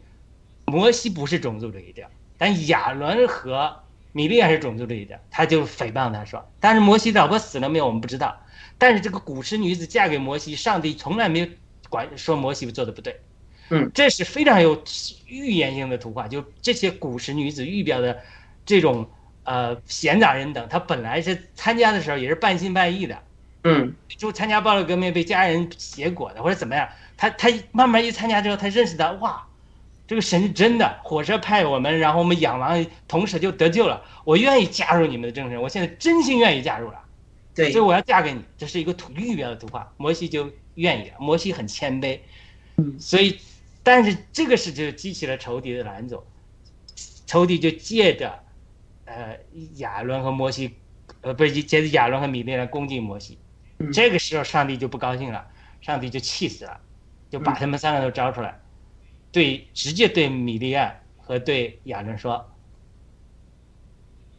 摩西不是种族主义者，但亚伦和米利亚是种族主义者，他就诽谤他说，但是摩西老婆死了没有，我们不知道。但是这个古时女子嫁给摩西，上帝从来没有管说摩西做的不对。嗯，这是非常有预言性的图画，就这些古时女子预表的这种呃闲杂人等，他本来是参加的时候也是半信半疑的，嗯就参加暴力革命被家人挟裹的，或者怎么样，他他慢慢一参加之后，他认识到哇，这个神是真的，火车派我们，然后我们仰望，同时就得救了。我愿意加入你们的政神，我现在真心愿意加入了，对所以，我要嫁给你。这是一个图预言的图画，摩西就愿意了。摩西很谦卑，嗯所以，但是这个事就激起了仇敌的拦阻，仇敌就借着，呃，亚伦和摩西，呃，不是借着亚伦和米利来攻击摩西。嗯这个时候，上帝就不高兴了，上帝就气死了，就把他们三个都招出来，对，直接对米利暗和对亚伦说：“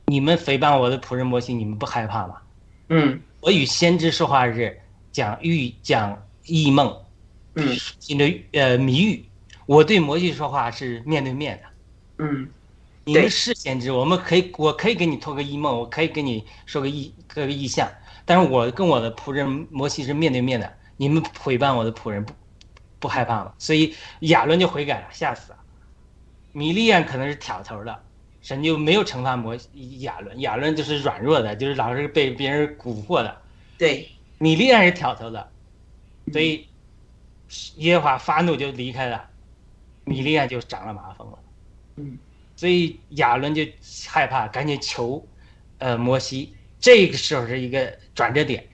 你们诽谤我的仆人摩西，你们不害怕吗？嗯我与先知说话日，讲预讲异梦，嗯听着呃谜语。我对摩西说话是面对面的。嗯你们是先知，我们可以，我可以给你托个异梦，我可以给你说个异个意象，但是我跟我的仆人摩西是面对面的，你们诽谤我的仆人不不害怕吗？所以亚伦就悔改了，吓死了。米利安可能是挑头的，神就没有惩罚摩亚伦，亚伦就是软弱的，就是老是被别人蛊惑的。对，米利安是挑头的，所以耶和华发怒就离开了，米利安就长了麻风了。嗯所以亚伦就害怕，赶紧求，呃，摩西。这个时候是一个转折点。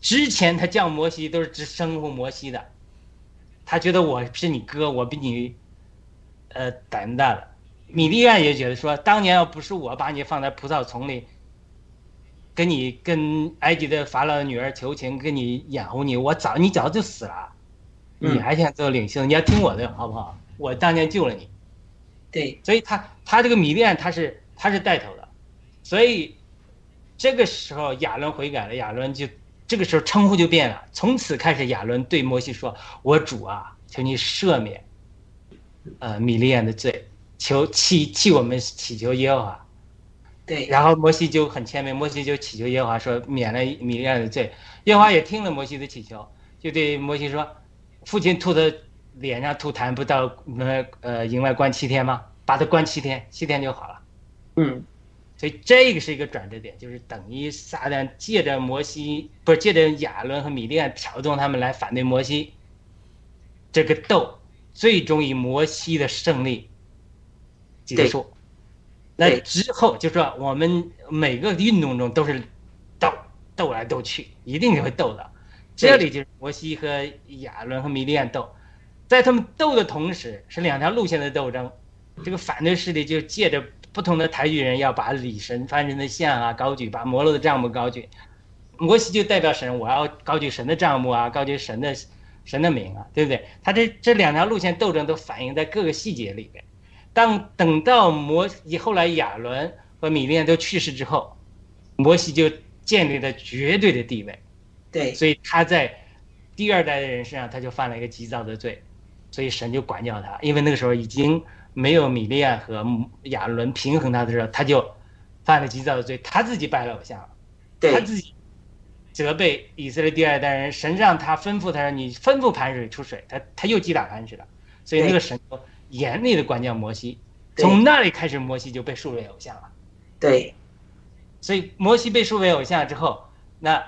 之前他叫摩西都是只称呼摩西的，他觉得我是你哥，我比你，呃，胆大了。米利暗也觉得说，当年要不是我把你放在葡萄丛里，跟你跟埃及的法老的女儿求情，跟你掩护你，我早你早就死了，嗯你还想做领袖？你要听我的好不好？我当年救了你。对，所以他他这个米利安他是他是带头的，所以这个时候亚伦悔改了，亚伦就这个时候称呼就变了，从此开始亚伦对摩西说：“我主啊，求你赦免，呃米利安的罪，求替替我们祈求耶和华。”对，然后摩西就很谦卑，摩西就祈求耶和华说免了米利安的罪，耶和华也听了摩西的祈求，就对摩西说：“父亲吐的脸上吐痰，不到呃呃营外关七天吗？把他关七天，七天就好了。嗯所以这个是一个转折点，就是等于撒旦借着摩西，不是借着亚伦和米利安挑动他们来反对摩西，这个斗最终以摩西的胜利结束。那之后就说我们每个运动中都是斗斗来斗去，一定就会斗的。这里就是摩西和亚伦和米利安斗，在他们斗的同时是两条路线的斗争。这个反对势力就借着不同的抬举人要把李神凡人的像啊高举，把摩洛的帐幕高举。摩西就代表神，我要高举神的帐幕啊，高举神的神的名啊，对不对？他这这两条路线斗争都反映在各个细节里边。当等到摩以后来亚伦和米利暗都去世之后，摩西就建立了绝对的地位。对，所以他在第二代的人身上，他就犯了一个急躁的罪，所以神就管教他，因为那个时候已经没有米利亚和亚伦平衡他的时候，他就犯了急躁的罪，他自己拜了偶像。了，他，自己责备以色列第二代人，神让他吩咐他说你吩咐盘水出水，他他又击打盘水了，所以那个神就严厉的管教摩西，从那里开始摩西就被树为偶像了。对，所以摩西被树为偶像之后，那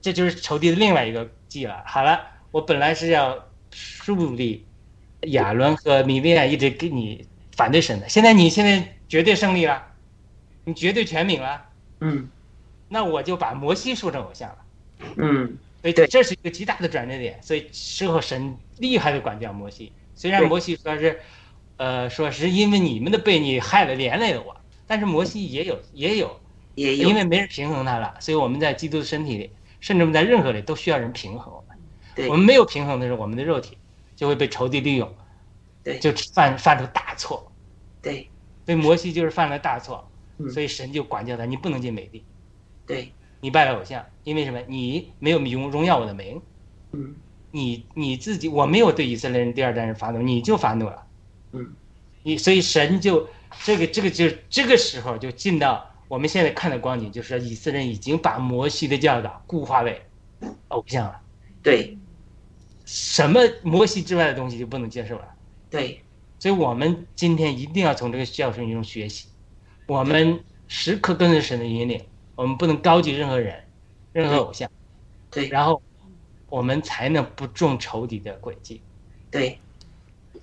这就是仇敌的另外一个计了。好了，我本来是要树立亚伦和米利亚一直给你反对神的，现在你现在绝对胜利了，你绝对全名了，嗯那我就把摩西说成偶像了。嗯，所以对这是一个极大的转折点。所以事后神厉害的管教摩西，虽然摩西说是，呃，说是因为你们的悖逆害了连累了我，但是摩西也有也有也有因为没人平衡他了，所以我们在基督的身体里，甚至我们在任何里都需要人平衡我们。我们没有平衡的时候，我们的肉体就会被仇敌利用，对。就犯犯出大错。对。所以摩西就是犯了大错，嗯。所以神就管教他，你不能进美地，对，你拜了偶像，因为什么？你没有荣荣耀我的名，嗯。你你自己我没有对以色列人第二代人发怒，你就发怒了。嗯，你所以神就这个这个就这个时候就进到我们现在看的光景，就是说以色列人已经把摩西的教导固化为偶像了，对什么摩西之外的东西就不能接受了。对。所以我们今天一定要从这个教训中学习，我们时刻跟着神的引领，我们不能高举任何人、任何偶像，对。然后我们才能不中仇敌的诡计。对。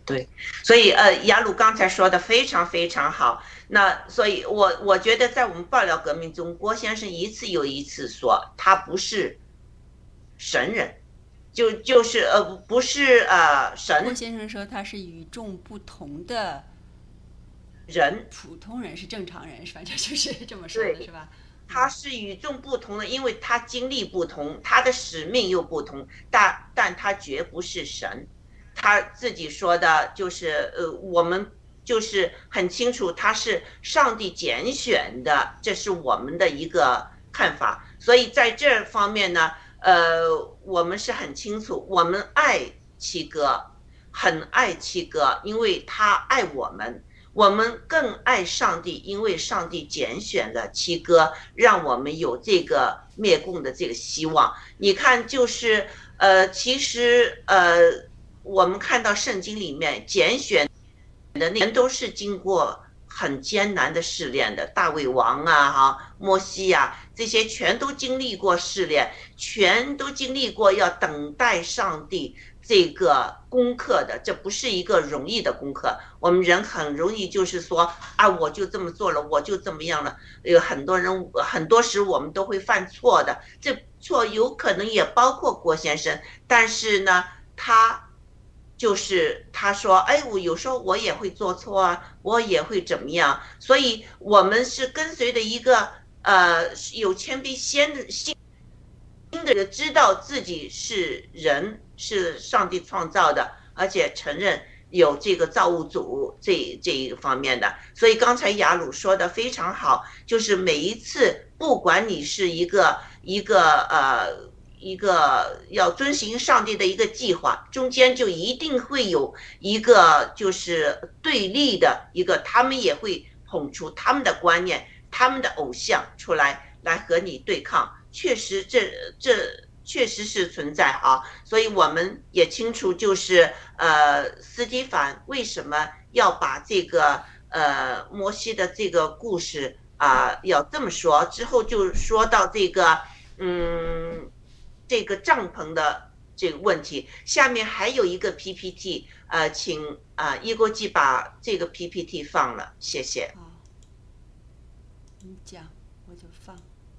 对，所以呃，雅鲁刚才说的非常非常好。那所以我我觉得在我们爆料革命中，郭先生一次又一次说他不是神人，就就是呃不是呃郭神先生说他是与众不同的人，普通人，是正常人，反正 就是这么说的，是吧？他是与众不同的，因为他经历不同，他的使命又不同，但但他绝不是神。他自己说的就是，呃，我们就是很清楚，他是上帝拣选的，这是我们的一个看法。所以在这方面呢，呃，我们是很清楚，我们爱七哥，很爱七哥，因为他爱我们。我们更爱上帝，因为上帝拣选了七哥，让我们有这个灭共的这个希望。你看，就是呃，其实呃，我们看到圣经里面拣选的那人都是经过很艰难的试炼的，大卫王啊，哈，摩西呀、这些全都经历过试炼，全都经历过要等待上帝这个功课的，这不是一个容易的功课。我们人很容易就是说啊，我就这么做了，我就这么样了。有很多人，很多时我们都会犯错的，这错有可能也包括郭先生，但是呢，他就是他说，哎，我有时候我也会做错啊，我也会怎么样，所以我们是跟随的一个呃有谦卑先的心的人，知道自己是人，是上帝创造的，而且承认有这个造物主这这一方面的。所以刚才雅鲁说的非常好，就是每一次，不管你是一个一个呃。一个要遵循上帝的一个计划，中间就一定会有一个就是对立的一个，他们也会捧出他们的观念、他们的偶像出来，来和你对抗。确实这，这确实是存在啊，所以我们也清楚，就是呃，斯蒂凡为什么要把这个呃摩西的这个故事啊、要这么说，之后就说到这个嗯。这个帐篷的这个问题，下面还有一个 PPT，呃，请啊、呃、一国际把这个 PPT 放了，谢谢。好，你讲我就放。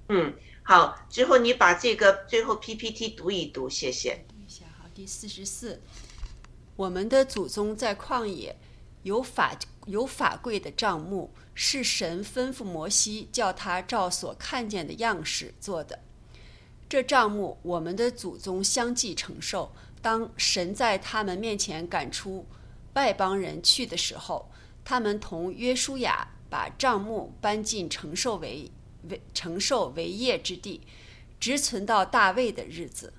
嗯，好，之后你把这个最后 PPT 读一读，谢谢。读一下，好，第四十四，我们的祖宗在旷野有法有法柜的帐幕，是神吩咐摩西叫他照所看见的样式做的。这帐目，我们的祖宗相继承受。当神在他们面前赶出外邦人去的时候，他们同约书亚把帐目搬进承受为为承受为业之地，直存到大卫的日子。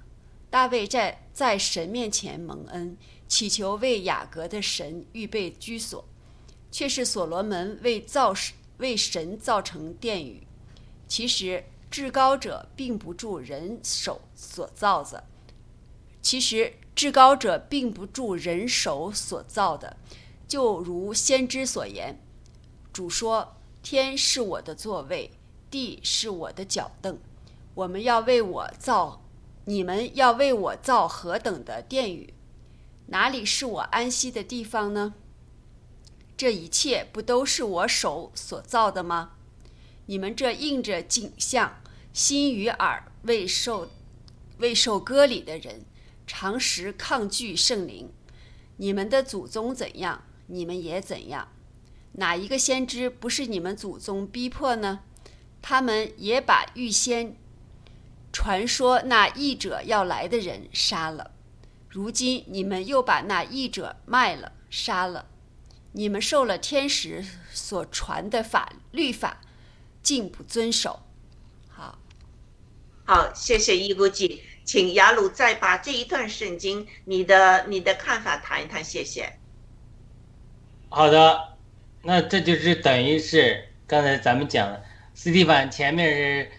大卫在在神面前蒙恩，祈求为雅各的神预备居所，却是所罗门为造为神造成殿宇。其实至高者并不助人手所造的。其实至高者并不助人手所造的，就如先知所言：“主说，天是我的座位，地是我的脚凳。我们要为我造。”你们要为我造何等的殿宇？哪里是我安息的地方呢？这一切不都是我手所造的吗？你们这应着景象、心与耳未受、未受割礼的人，常时抗拒圣灵。你们的祖宗怎样，你们也怎样。哪一个先知不是你们祖宗逼迫呢？他们也把预先。传说那译者要来的人杀了，如今你们又把那译者卖了、杀了，你们受了天使所传的法律法，竟不遵守。好，好，谢谢一估计，请雅鲁再把这一段圣经你的你的看法谈一谈，谢谢。好的，那这就是等于是刚才咱们讲的，斯蒂凡前面是。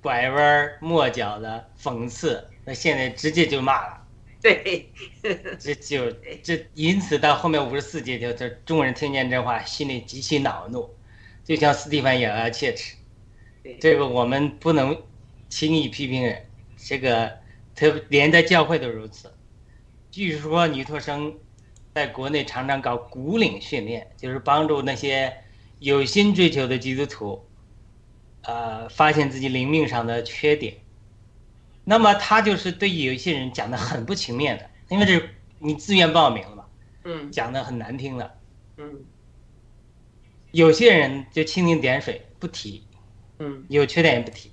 拐弯抹角的讽刺，那现在直接就骂了。对，这就这，因此到后面五十四节，就这众人听见这话，心里极其恼怒，就像斯蒂芬咬牙切齿。这个我们不能轻易批评人，这个特连在教会都如此。据说尼托生在国内常常搞古领训练，就是帮助那些有心追求的基督徒。呃，发现自己灵命上的缺点，那么他就是对有一些人讲的很不情面的，因为这你自愿报名了嘛，嗯，讲的很难听的，嗯，有些人就蜻蜓点水不提，嗯，有缺点也不提，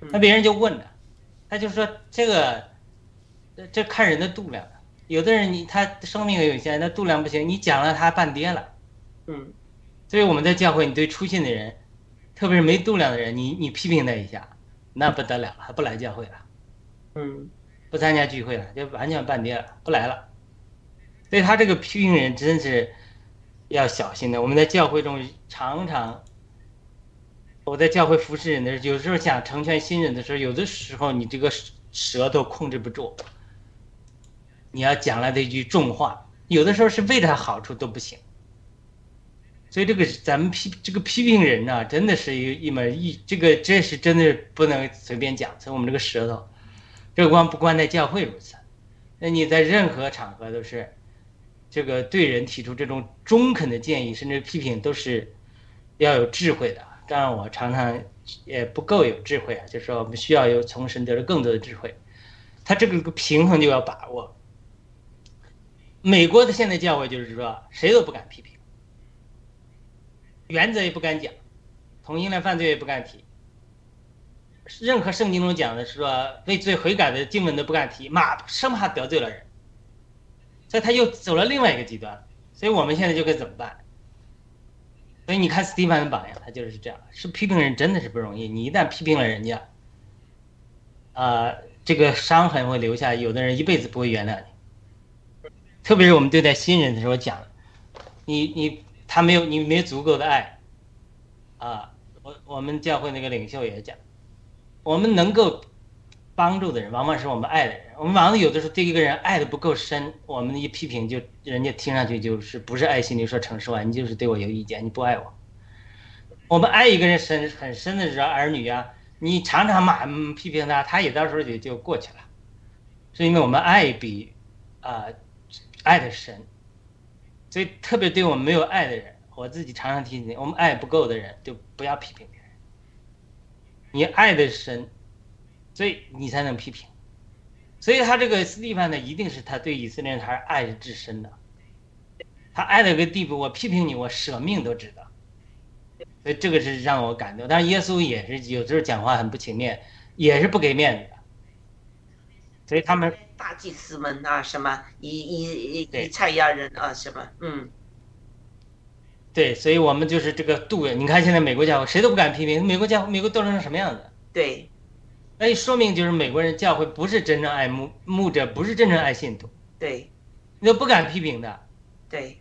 那别人就问了，他就说这个，这看人的度量，有的人你他生命有限，那度量不行，你讲了他半跌了，嗯，所以我们在教会，你对出信的人。特别是没度量的人，你你批评他一下，那不得了，还不来教会了，嗯，不参加聚会了，就完全半跌了，不来了。所以他这个批评人真是要小心的。我们在教会中常常，我在教会服侍人的时候，有时候想成全新人的时候，有的时候你这个舌头控制不住，你要讲来的一句重话，有的时候是为他好处都不行。所以这个咱们批这个批评人呢，真的是一一门一，这个这是真的不能随便讲。从我们这个舌头，这个光不光在教会如此，那你在任何场合都是，这个对人提出这种中肯的建议，甚至批评，都是要有智慧的。当然，我常常也不够有智慧啊，就是说我们需要有从神得到更多的智慧。他这个平衡就要把握。美国的现代教会就是说，谁都不敢批评。原则也不敢讲，同性恋犯罪也不敢提，任何圣经中讲的是说为罪悔改的经文都不敢提，骂生怕得罪了人，所以他又走了另外一个极端，所以我们现在就该怎么办？所以你看斯蒂芬的榜样，他就是这样，是批评人真的是不容易，你一旦批评了人家，啊，这个伤痕会留下，有的人一辈子不会原谅你，特别是我们对待新人的时候讲，你你。他没有，你没足够的爱，啊，我我们教会那个领袖也讲，我们能够帮助的人，往往是我们爱的人。我们往往有的时候对一个人爱的不够深，我们一批评，就人家听上去就是不是爱心，你说诚实话，你就是对我有意见，你不爱我。我们爱一个人深很深的时候，儿女啊，你常常骂批评他，他也到时候也就过去了，是因为我们爱比啊爱的深。所以，特别对我们没有爱的人，我自己常常提醒：我们爱不够的人，就不要批评别人。你爱的深，所以你才能批评。所以他这个斯蒂芬呢，一定是他对以色列人还是爱是至深的。他爱到一个地步，我批评你，我舍命都值得。所以这个是让我感动。但是耶稣也是有时候讲话很不情面，也是不给面子的。所以他们大祭司们啊，什么以以以对以赛亚人啊，什么，嗯，对，所以我们就是这个度。你看现在美国家伙谁都不敢批评，美国家伙美国斗争成什么样子？对那说明就是美国人教会不是真正爱牧牧者，不是真正爱信徒，对你都不敢批评的。对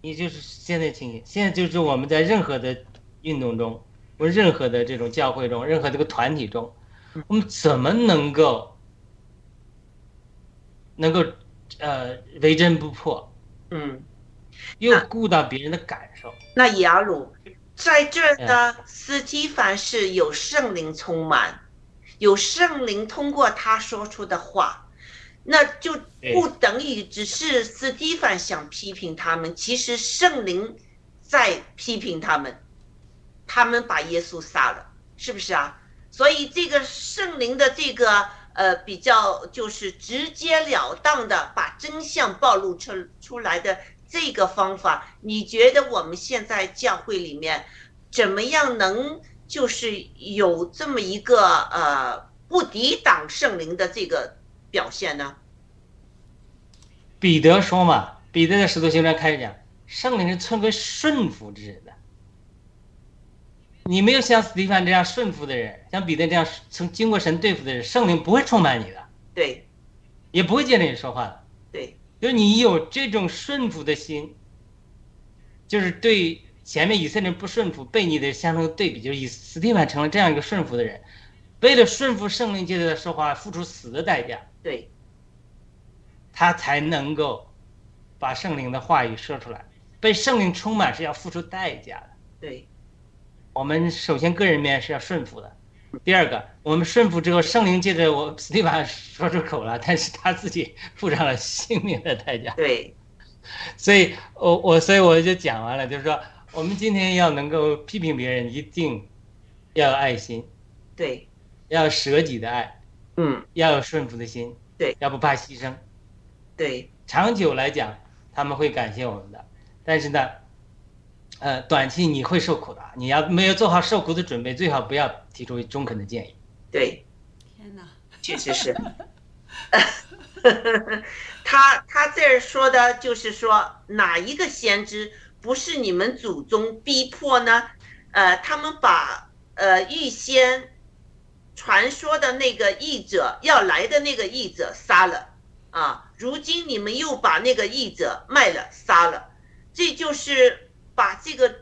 你就是现在情形，现在就是我们在任何的运动中，或任何的这种教会中，任何这个团体中，我们怎么能够能够呃为真不破，嗯。又顾到别人的感受？那雅鲁在这儿呢，斯蒂凡是有圣灵充满，有圣灵通过他说出的话，那就不等于只是斯蒂凡想批评他们，其实圣灵在批评他们，他们把耶稣杀了，是不是啊？所以这个圣灵的这个呃比较就是直截了当的把真相暴露出出来的。这个方法，你觉得我们现在教会里面怎么样能就是有这么一个呃不抵挡圣灵的这个表现呢？彼得说嘛，彼得在使徒行传开始讲，圣灵是赐给顺服之人的。你没有像斯蒂凡这样顺服的人，像彼得这样曾经过神对付的人，圣灵不会充满你的，对，也不会接着你说话的。对。就是你有这种顺服的心，就是对前面以色列人不顺服、被你的相同的对比，就是以斯蒂凡成了这样一个顺服的人，为了顺服圣灵，界的说话，付出死的代价，对，他才能够把圣灵的话语说出来。被圣灵充满是要付出代价的。对，我们首先个人面是要顺服的。第二个，我们顺服之后，圣灵借着我斯蒂凡说出口了，但是他自己付上了性命的代价。对，所以我我所以我就讲完了，就是说，我们今天要能够批评别人，一定要有爱心，对，要有舍己的爱，嗯，要有顺服的心，对，要不怕牺牲，对，长久来讲他们会感谢我们的，但是呢。呃，短期你会受苦的，你要没有做好受苦的准备，最好不要提出中肯的建议。对，天哪，确实是。他他这儿说的就是说，哪一个先知不是你们祖宗逼迫呢？呃，他们把呃预先传说的那个译者要来的那个译者杀了啊，如今你们又把那个译者卖了杀了，这就是把这个。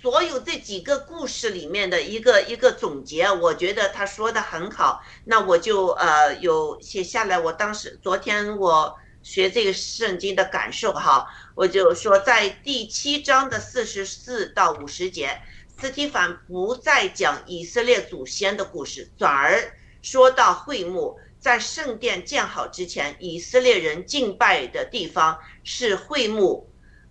所有这几个故事里面的一个一个总结，我觉得他说的很好。那我就呃有写下来。我当时昨天我学这个圣经的感受哈，我就说在第七章的四十四到五十节，斯提凡不再讲以色列祖先的故事，转而说到会幕在圣殿建好之前，以色列人敬拜的地方是会幕。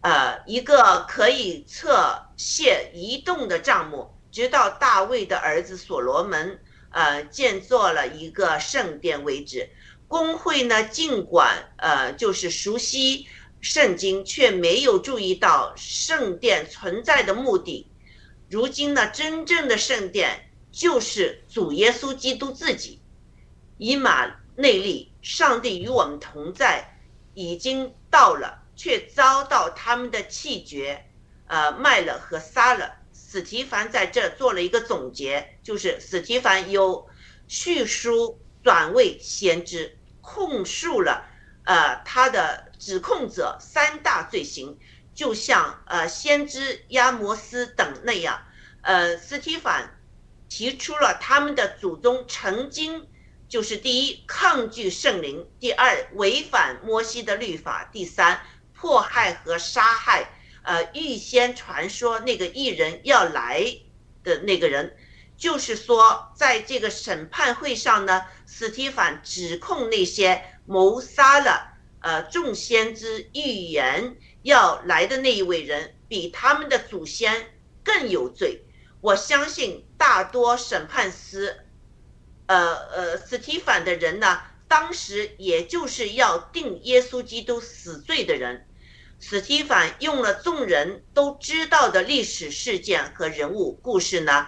呃，一个可以侧卸移动的账目，直到大卫的儿子所罗门呃建造了一个圣殿为止。工会呢，尽管呃就是熟悉圣经，却没有注意到圣殿存在的目的。如今呢，真正的圣殿就是主耶稣基督自己。以马内利，上帝与我们同在，已经到了。却遭到他们的气绝，呃，卖了和杀了。史提凡在这做了一个总结，就是史提凡有叙书转为先知，控诉了呃他的指控者三大罪行，就像呃先知亚摩斯等那样，呃，斯提凡提出了他们的祖宗曾经就是第一抗拒圣灵，第二违反摩西的律法，第三。迫害和杀害，呃，预先传说那个艺人要来的那个人，就是说，在这个审判会上呢，斯提凡指控那些谋杀了呃众先知预言要来的那一位人，比他们的祖先更有罪。我相信大多审判司，呃呃，斯提凡的人呢。当时也就是要定耶稣基督死罪的人，史蒂凡用了众人都知道的历史事件和人物故事呢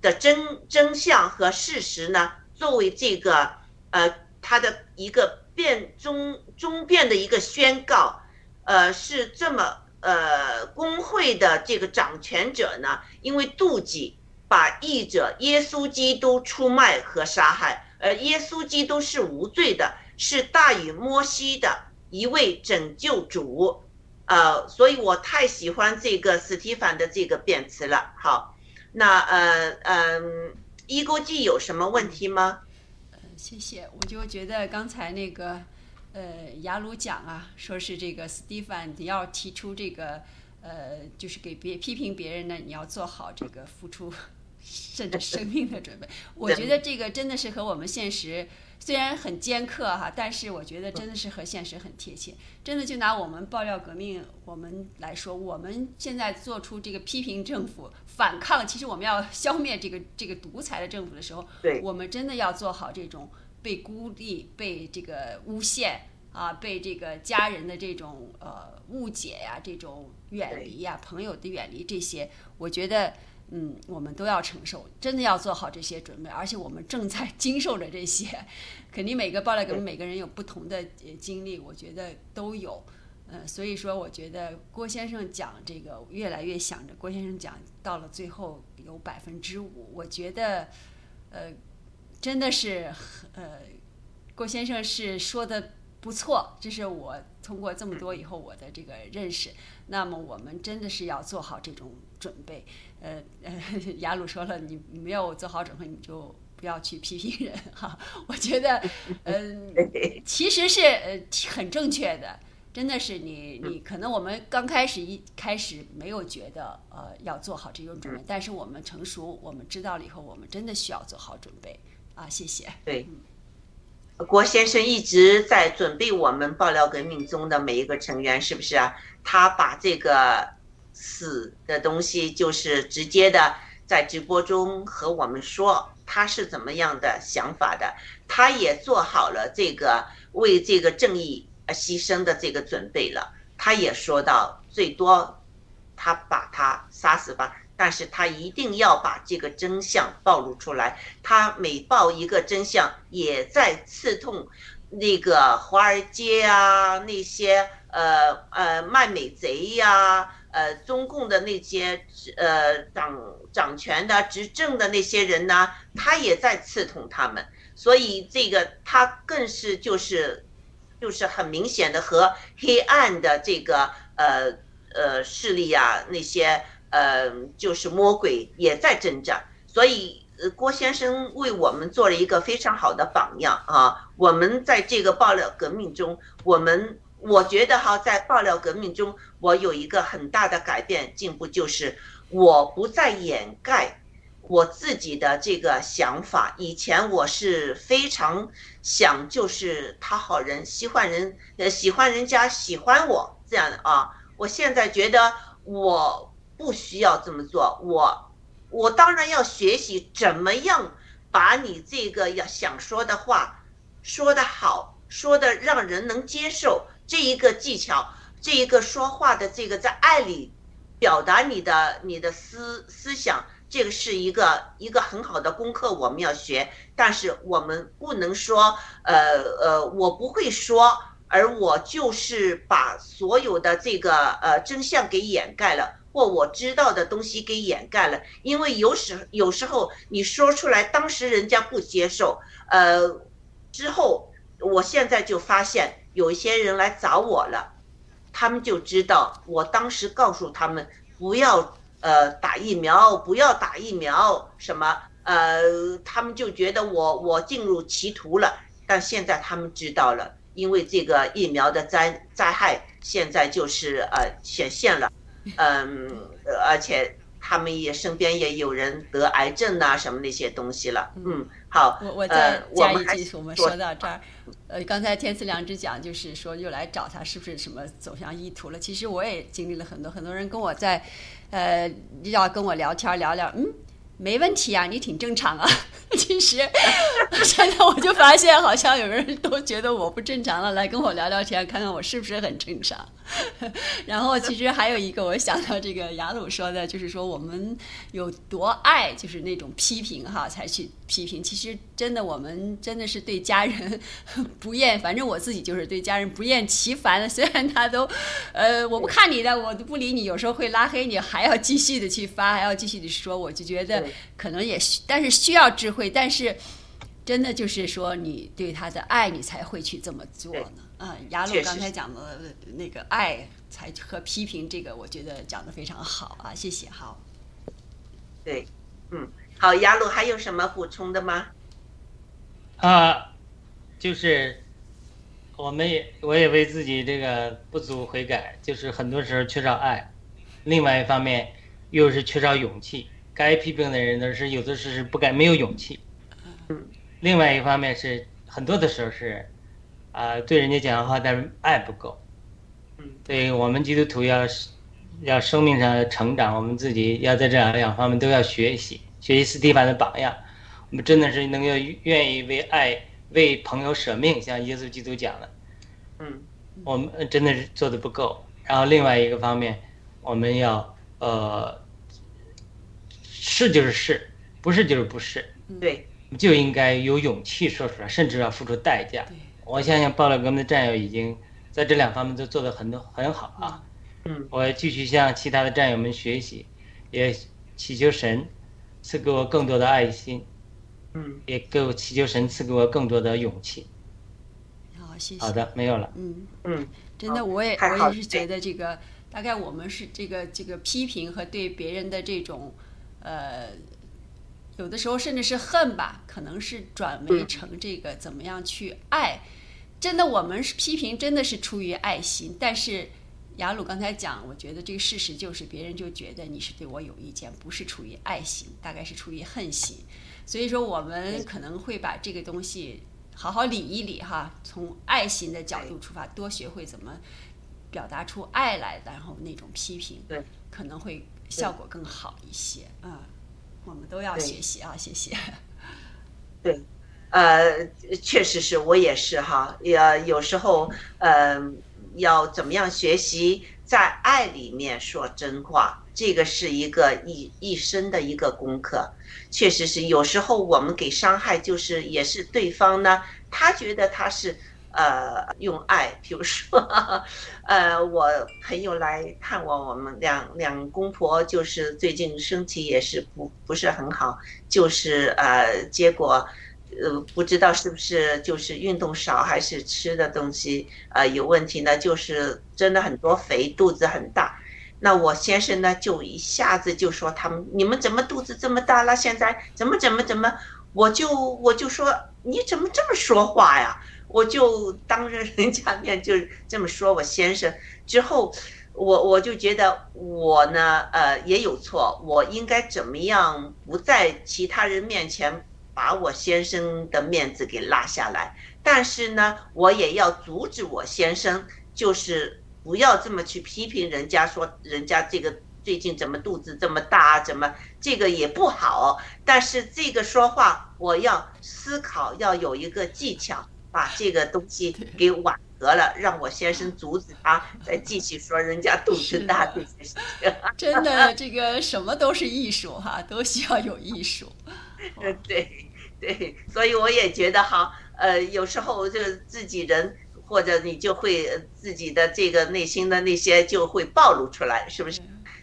的真真相和事实呢，作为这个呃他的一个辩中中辩的一个宣告，呃是这么呃工会的这个掌权者呢，因为妒忌把译者耶稣基督出卖和杀害，呃耶稣基督是无罪的，是大于摩西的一位拯救主。呃，所以我太喜欢这个史蒂凡的这个辩词了。好，那呃嗯，一钩记有什么问题吗？谢谢，我就觉得刚才那个，呃，雅鲁讲啊，说是这个斯蒂凡你要提出这个，呃，就是给别批评别人呢，你要做好这个付出甚至生命的准备。我觉得这个真的是和我们现实虽然很尖刻哈，但是我觉得真的是和现实很贴切。真的就拿我们爆料革命我们来说，我们现在做出这个批评政府、反抗，其实我们要消灭这个这个独裁的政府的时候，对我们真的要做好这种被孤立、被这个诬陷啊、被这个家人的这种呃误解呀、这种远离呀、朋友的远离这些，我觉得。嗯，我们都要承受，真的要做好这些准备，而且我们正在经受着这些。肯定每个爆料革命每个人有不同的经历，我觉得都有。呃，所以说，我觉得郭先生讲这个，越来越想着郭先生讲到了最后有百分之五，我觉得，呃，真的是呃，郭先生是说的不错，这是我通过这么多以后我的这个认识。那么我们真的是要做好这种准备。呃呃，雅鲁说了，你没有做好准备，你就不要去批评人哈。我觉得，嗯、其实是呃很正确的。真的是你，你可能我们刚开始一开始没有觉得呃要做好这种准备，但是我们成熟，我们知道了以后，我们真的需要做好准备啊！谢谢。对，郭先生一直在准备我们爆料革命中的每一个成员，是不是啊？他把这个死的东西，就是直接的在直播中和我们说他是怎么样的想法的，他也做好了这个为这个正义而牺牲的这个准备了。他也说到，最多他把他杀死吧。但是他一定要把这个真相暴露出来。他每爆一个真相，也在刺痛那个华尔街啊，那些呃呃卖美贼呀、呃中共的那些呃掌掌权的、执政的那些人呢，他也在刺痛他们。所以这个他更是就是就是很明显的和黑暗的这个呃呃势力啊那些。呃，就是魔鬼也在征战，所以，郭先生为我们做了一个非常好的榜样啊。我们在这个爆料革命中，我们我觉得哈，在爆料革命中，我有一个很大的改变进步，就是我不再掩盖我自己的这个想法。以前我是非常想就是讨好人，喜欢人，呃，喜欢人家喜欢我这样的啊。我现在觉得我。不需要这么做，我我当然要学习怎么样把你这个要想说的话说得好，说的让人能接受这一个技巧，这一个说话的这个在爱里表达你的你的思思想，这个是一个一个很好的功课，我们要学。但是我们不能说，呃呃，我不会说，而我就是把所有的这个呃真相给掩盖了。或我知道的东西给掩盖了，因为有时有时候你说出来，当时人家不接受，呃，之后我现在就发现有一些人来找我了，他们就知道我当时告诉他们不要呃打疫苗，不要打疫苗什么，呃，他们就觉得我我进入歧途了，但现在他们知道了，因为这个疫苗的灾灾害现在就是呃显现了。嗯，而且他们也身边也有人得癌症呐，什么那些东西了。嗯，好，我我再加一句，我们说到这儿，呃，刚才天赐良知讲，就是说又来找他，是不是什么走向意图了？其实我也经历了很多，很多人跟我在，呃，要跟我聊天聊聊，嗯，没问题啊，你挺正常啊。其实现在我就发现，好像有人都觉得我不正常了，来跟我聊聊天，看看我是不是很正常。然后其实还有一个，我想到这个雅鲁说的，就是说我们有多爱，就是那种批评哈，才去批评。其实真的，我们真的是对家人 不厌，反正我自己就是对家人不厌其烦的。虽然他都，呃，我不看你的，我都不理你，有时候会拉黑你，还要继续的去发，还要继续的说，我就觉得可能也，但是需要智慧。但是，真的就是说，你对他的爱，你才会去这么做呢。嗯，雅鲁刚才讲的那个爱才和批评，这个我觉得讲的非常好啊，谢谢。好，对，嗯，好，雅鲁还有什么补充的吗？啊，就是我们也我也为自己这个不足悔改，就是很多时候缺少爱，另外一方面又是缺少勇气。该批评的人呢是有的时候是不敢没有勇气，嗯，另外一方面是很多的时候是，啊对人家讲话但是爱不够，嗯，对我们基督徒要要生命上成长，我们自己要在这两两方面都要学习，学习斯蒂凡的榜样，我们真的是能够愿意为爱为朋友舍命，像耶稣基督讲的，嗯，我们真的是做的不够，然后另外一个方面，我们要呃。是就是是，不是就是不是，对，就应该有勇气说出来，甚至要付出代价。我相信暴乱革命的战友已经在这两方面都做得很多很好啊。嗯，我继续向其他的战友们学习，也祈求神赐给我更多的爱心。嗯，也给我祈求神赐给我更多的勇气。好，谢谢。好的，没有了。嗯嗯，真的，我也我也是觉得这个，大概我们是这个这个批评和对别人的这种。呃，有的时候甚至是恨吧，可能是转为成这个怎么样去爱。真的，我们是批评，真的是出于爱心。但是雅鲁刚才讲，我觉得这个事实就是，别人就觉得你是对我有意见，不是出于爱心，大概是出于恨心。所以说，我们可能会把这个东西好好理一理哈，从爱心的角度出发，多学会怎么表达出爱来，然后那种批评，对，可能会。效果更好一些啊，我们都要学习啊，谢谢。对，呃，确实是我也是哈，也有时候呃，要怎么样学习在爱里面说真话，这个是一个一一生的一个功课。确实是有时候我们给伤害，就是也是对方呢，他觉得他是。呃，用爱，比如说，呃，我朋友来看我，我们两两公婆就是最近身体也是不不是很好，就是呃，结果呃不知道是不是就是运动少还是吃的东西呃有问题呢？就是真的很多肥，肚子很大。那我先生呢就一下子就说他们你们怎么肚子这么大了？现在怎么怎么怎么？我就我就说你怎么这么说话呀？我就当着人家面就这么说，我先生之后，我我就觉得我呢，呃，也有错，我应该怎么样不在其他人面前把我先生的面子给拉下来？但是呢，我也要阻止我先生，就是不要这么去批评人家，说人家这个最近怎么肚子这么大，怎么这个也不好。但是这个说话，我要思考，要有一个技巧。把这个东西给缓和了，让我先生阻止他再继续说人家肚子大这些事情。真的，这个什么都是艺术哈，都需要有艺术。呃，对对，所以我也觉得哈，呃，有时候就自己人或者你就会自己的这个内心的那些就会暴露出来，是不是？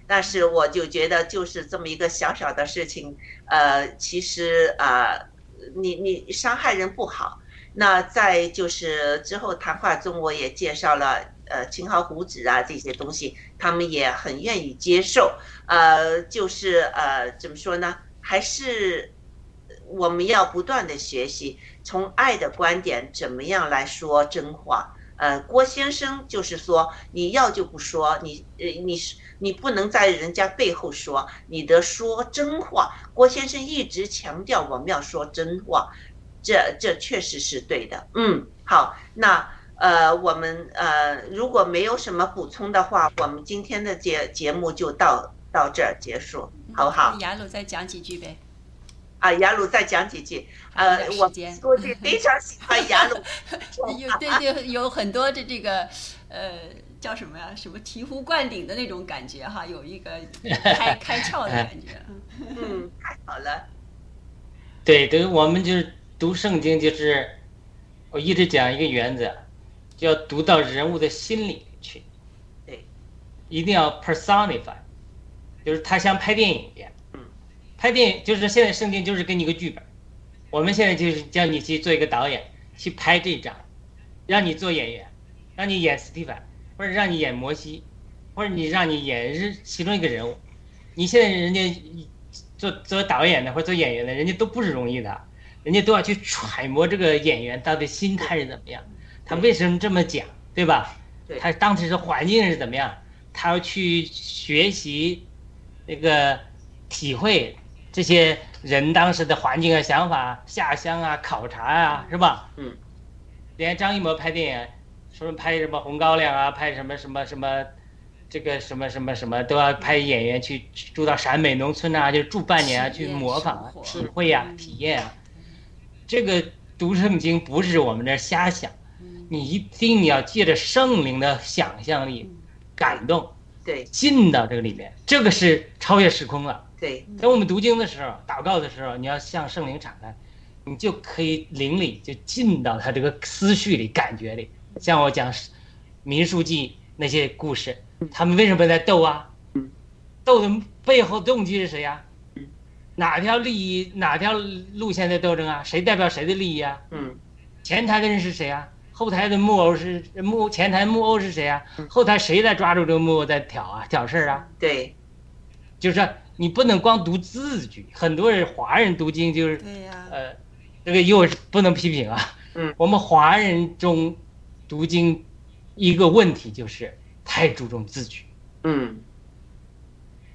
但是我就觉得就是这么一个小小的事情，呃，其实啊，你你伤害人不好。那在就是之后谈话中，我也介绍了呃青蒿胡子啊这些东西，他们也很愿意接受。呃，就是呃怎么说呢？还是我们要不断的学习，从爱的观点怎么样来说真话。呃，郭先生就是说，你要就不说，你呃你是你不能在人家背后说，你的说真话。郭先生一直强调我们要说真话。这这确实是对的，嗯，好，那呃，我们呃，如果没有什么补充的话，我们今天的节节目就到到这儿结束，好不好？雅鲁再讲几句呗。啊，雅鲁再讲几句。呃我时间估计非常喜欢雅鲁。有对对，有很多的这个呃叫什么呀？什么醍醐灌顶的那种感觉哈，有一个开开窍的感觉。嗯嗯，太好了。对，对，我们就是读圣经，就是我一直讲一个原则，就要读到人物的心里去。对，一定要 personify，就是他像拍电影一样。嗯，拍电影就是现在圣经就是给你一个剧本，我们现在就是叫你去做一个导演，去拍这张，让你做演员，让你演斯蒂凡，或者让你演摩西，或者你让你演是其中一个人物。你现在人家做做导演的或者做演员的，人家都不是容易的，人家都要去揣摩这个演员到底心态是怎么样，他为什么这么讲，对吧？他当时的环境是怎么样？他要去学习那个体会这些人当时的环境啊、想法、下乡啊、考察啊，是吧？嗯。连张艺谋拍电影，说拍什么《红高粱》啊，拍什么什么什么，这个什么什么什么，都要派演员去住到陕北农村啊，就住半年啊，去模仿啊、体会呀、嗯体验啊。这个读圣经不是我们这儿瞎想，你一定你要借着圣灵的想象力感动，对进到这个里面，这个是超越时空了。对等我们读经的时候、祷告的时候，你要向圣灵敞开，你就可以灵里就进到他这个思绪里、感觉里。像我讲《民书记》那些故事，他们为什么在斗啊嗯？斗的背后动机是谁呀嗯？哪条利益、哪条路线在斗争啊？谁代表谁的利益啊？嗯前台的人是谁啊？后台的木偶是木前台木偶是谁啊？嗯后台谁在抓住这个木偶在挑啊挑事儿啊？对就是说你不能光读字句，很多人华人读经就是对呀、呃，这个又不能批评啊。嗯，我们华人中读经一个问题就是太注重字句，嗯。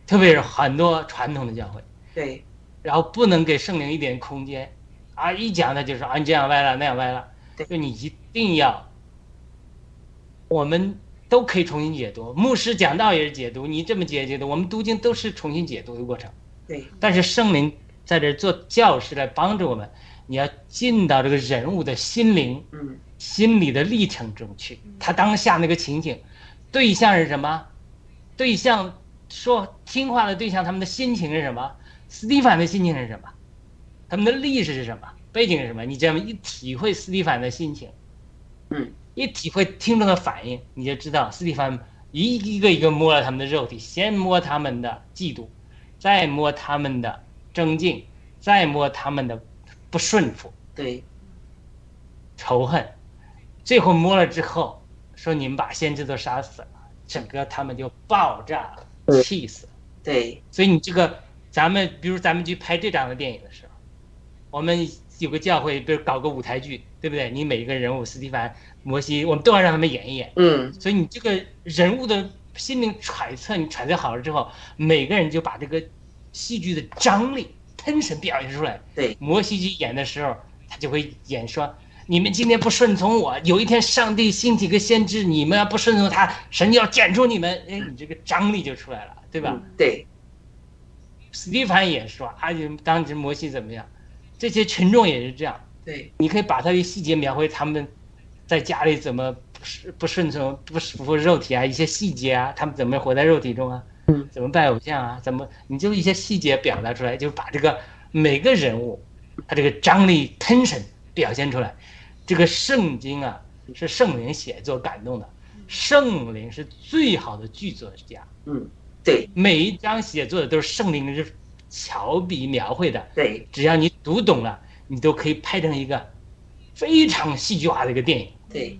特别是很多传统的教会，对。然后不能给圣灵一点空间啊，一讲他就说啊你这样歪了那样歪了，对。就你一定要，我们都可以重新解读，牧师讲道也是解读，你这么解解读，我们读经都是重新解读的过程。对但是圣灵在这做教师来帮助我们，你要进到这个人物的心灵、嗯心理的历程中去，他当下那个情景，对象是什么？对象说听话的对象，他们的心情是什么？斯蒂凡的心情是什么？他们的历史是什么？背景是什么？你这样一体会斯蒂凡的心情，嗯，一体会听众的反应，你就知道斯蒂凡一一个一个摸了他们的肉体，先摸他们的嫉妒，再摸他们的争竞，再摸他们的不顺服、对仇恨，最后摸了之后，说你们把先知都杀死了，整个他们就爆炸了，气死了。对所以你这个，咱们比如咱们去拍这档的电影的时候，我们有个教会，比如搞个舞台剧，对不对？你每一个人物，斯蒂凡、摩西，我们都要让他们演一演。嗯所以你这个人物的心灵揣测，你揣测好了之后，每个人就把这个戏剧的张力、喷神表现出来。对摩西去演的时候，他就会演说：“你们今天不顺从我，有一天上帝兴起个先知，你们要不顺从他，神就要剪除你们。”哎，你这个张力就出来了，对吧？嗯对史蒂凡也说：“啊，当时摩西怎么样？”这些群众也是这样。对你可以把他的细节描绘，他们在家里怎么不顺从、不服服肉体啊，一些细节啊，他们怎么活在肉体中啊？嗯，怎么拜偶像啊？怎么你就一些细节表达出来，就把这个每个人物他这个张力 tension 表现出来。这个圣经啊，是圣灵写作感动的，圣灵是最好的剧作家。嗯对每一章写作的都是圣灵是巧笔描绘的，对只要你读懂了，你都可以拍成一个非常戏剧化的一个电影。对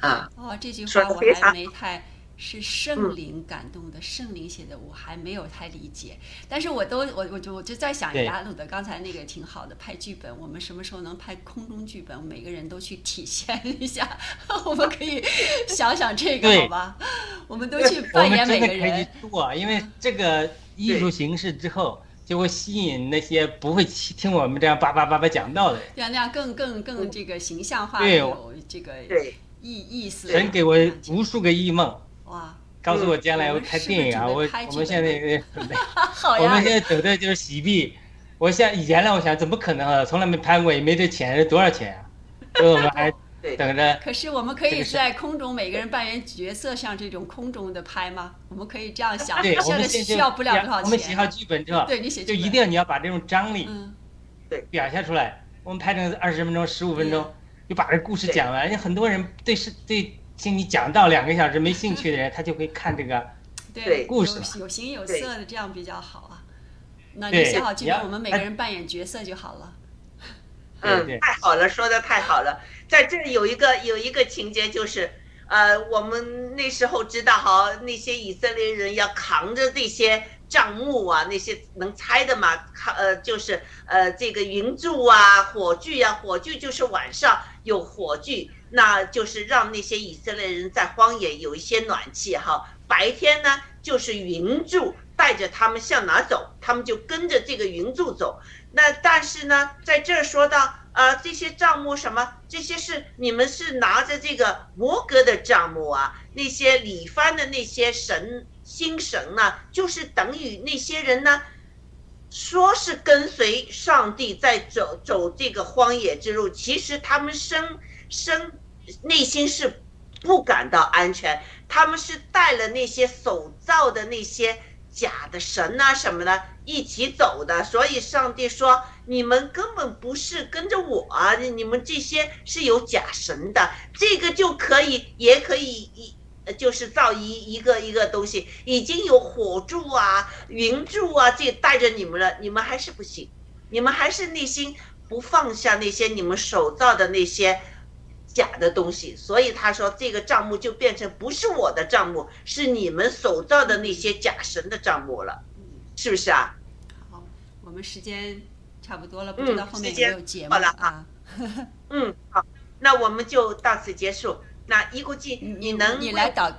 啊哦，这句话我还没太是圣灵感动的，圣灵写的，我还没有太理解。但是我都我我就我就在想，对雅鲁的刚才那个挺好的，拍剧本，我们什么时候能拍空中剧本？每个人都去体现一下，我们可以想想这个好吧？我们都去扮演每个真的可以去人。做，因为这个艺术形式之后，就会吸引那些不会听我们这样叭叭叭叭讲道的人。这样那样更更更这个形象化，对有这个意意思。神给我无数个异梦，哇，告诉我将来我拍电影啊，我 我们现在也准备，我们！现在等的就是洗币，我想以前呢，我想怎么可能啊？从来没拍过，也没这钱，多少钱啊？所以我们还对等着。可是我们可以在空中每个人扮演角色，像这种空中的拍吗？我们可以这样想，对，我们先需要不了多少我们写好钱。剧本之后，对你写就一定你要把这种张力嗯，表现出来。我们拍成二十分钟、十五分钟，就把这故事讲完。很多人对是对听你讲到两个小时没兴趣的人，他就会看这个。对对，故事有有形有色的，这样比较好啊。那你对写好剧本，我们每个人扮演角色就好了。嗯，太好了，说的太好了。在这有一个有一个情节就是，呃，我们那时候知道哈，那些以色列人要扛着这些帐幕啊，那些能猜的嘛，扛呃就是呃这个云柱啊、火炬啊，火炬就是晚上有火炬，那就是让那些以色列人在荒野有一些暖气哈。白天呢就是云柱带着他们向哪走，他们就跟着这个云柱走。那但是呢，在这儿说到，呃，这些账目什么，这些是你们是拿着这个摩格的账目啊，那些里番的那些神星神呢，就是等于那些人呢，说是跟随上帝在走走这个荒野之路，其实他们生生内心是不感到安全，他们是带了那些手造的那些假的神呐、什么的一起走的，所以上帝说你们根本不是跟着我啊，你们这些是有假神的，这个就可以，也可以一。就是造一一个一个东西，已经有火柱啊、云柱啊，这带着你们了，你们还是不行，你们还是内心不放下那些你们手造的那些假的东西，所以他说这个账目就变成不是我的账目，是你们手造的那些假神的账目了，是不是啊？好，我们时间差不多了，不嗯知道后面有没有节目了啊？嗯，好，那我们就到此结束。那一估计你能你来祷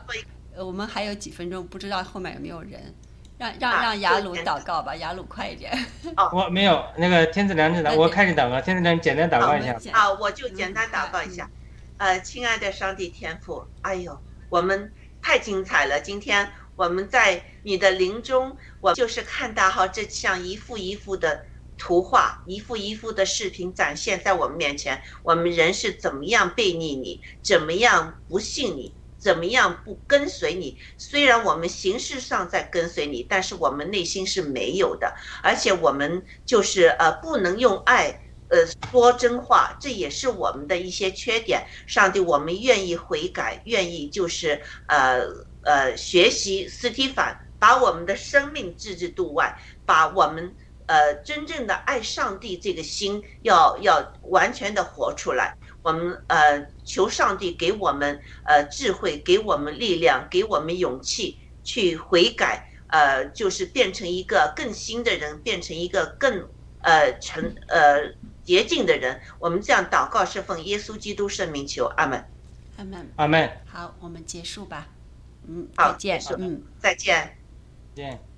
我们还有几分钟，不知道后面有没有人，让让啊让雅鲁祷告吧，雅鲁快一点。哦 我没有那个天子良知的，我开始祷告。天子良知简单祷告一下。啊，我就简单祷告一下。呃，亲爱的上帝天父，哎呦，我们太精彩了！今天我们在你的灵中，我就是看到哈，这像一幅一幅的图画，一幅一幅的视频展现在我们面前。我们人是怎么样背逆你，怎么样不信你，怎么样不跟随你？虽然我们形式上在跟随你，但是我们内心是没有的，而且我们就是呃不能用爱。呃，说真话，这也是我们的一些缺点。上帝，我们愿意悔改，愿意就是呃呃学习斯蒂凡，把我们的生命置之度外，把我们呃真正的爱上帝这个心要要完全的活出来。我们呃求上帝给我们呃智慧，给我们力量，给我们勇气去悔改，呃，就是变成一个更新的人，变成一个更呃成呃。洁净的人，我们这样祷告是奉耶稣基督圣名求，阿门。阿门。阿门。好，我们结束吧。嗯，好再见结束。嗯。再见。见。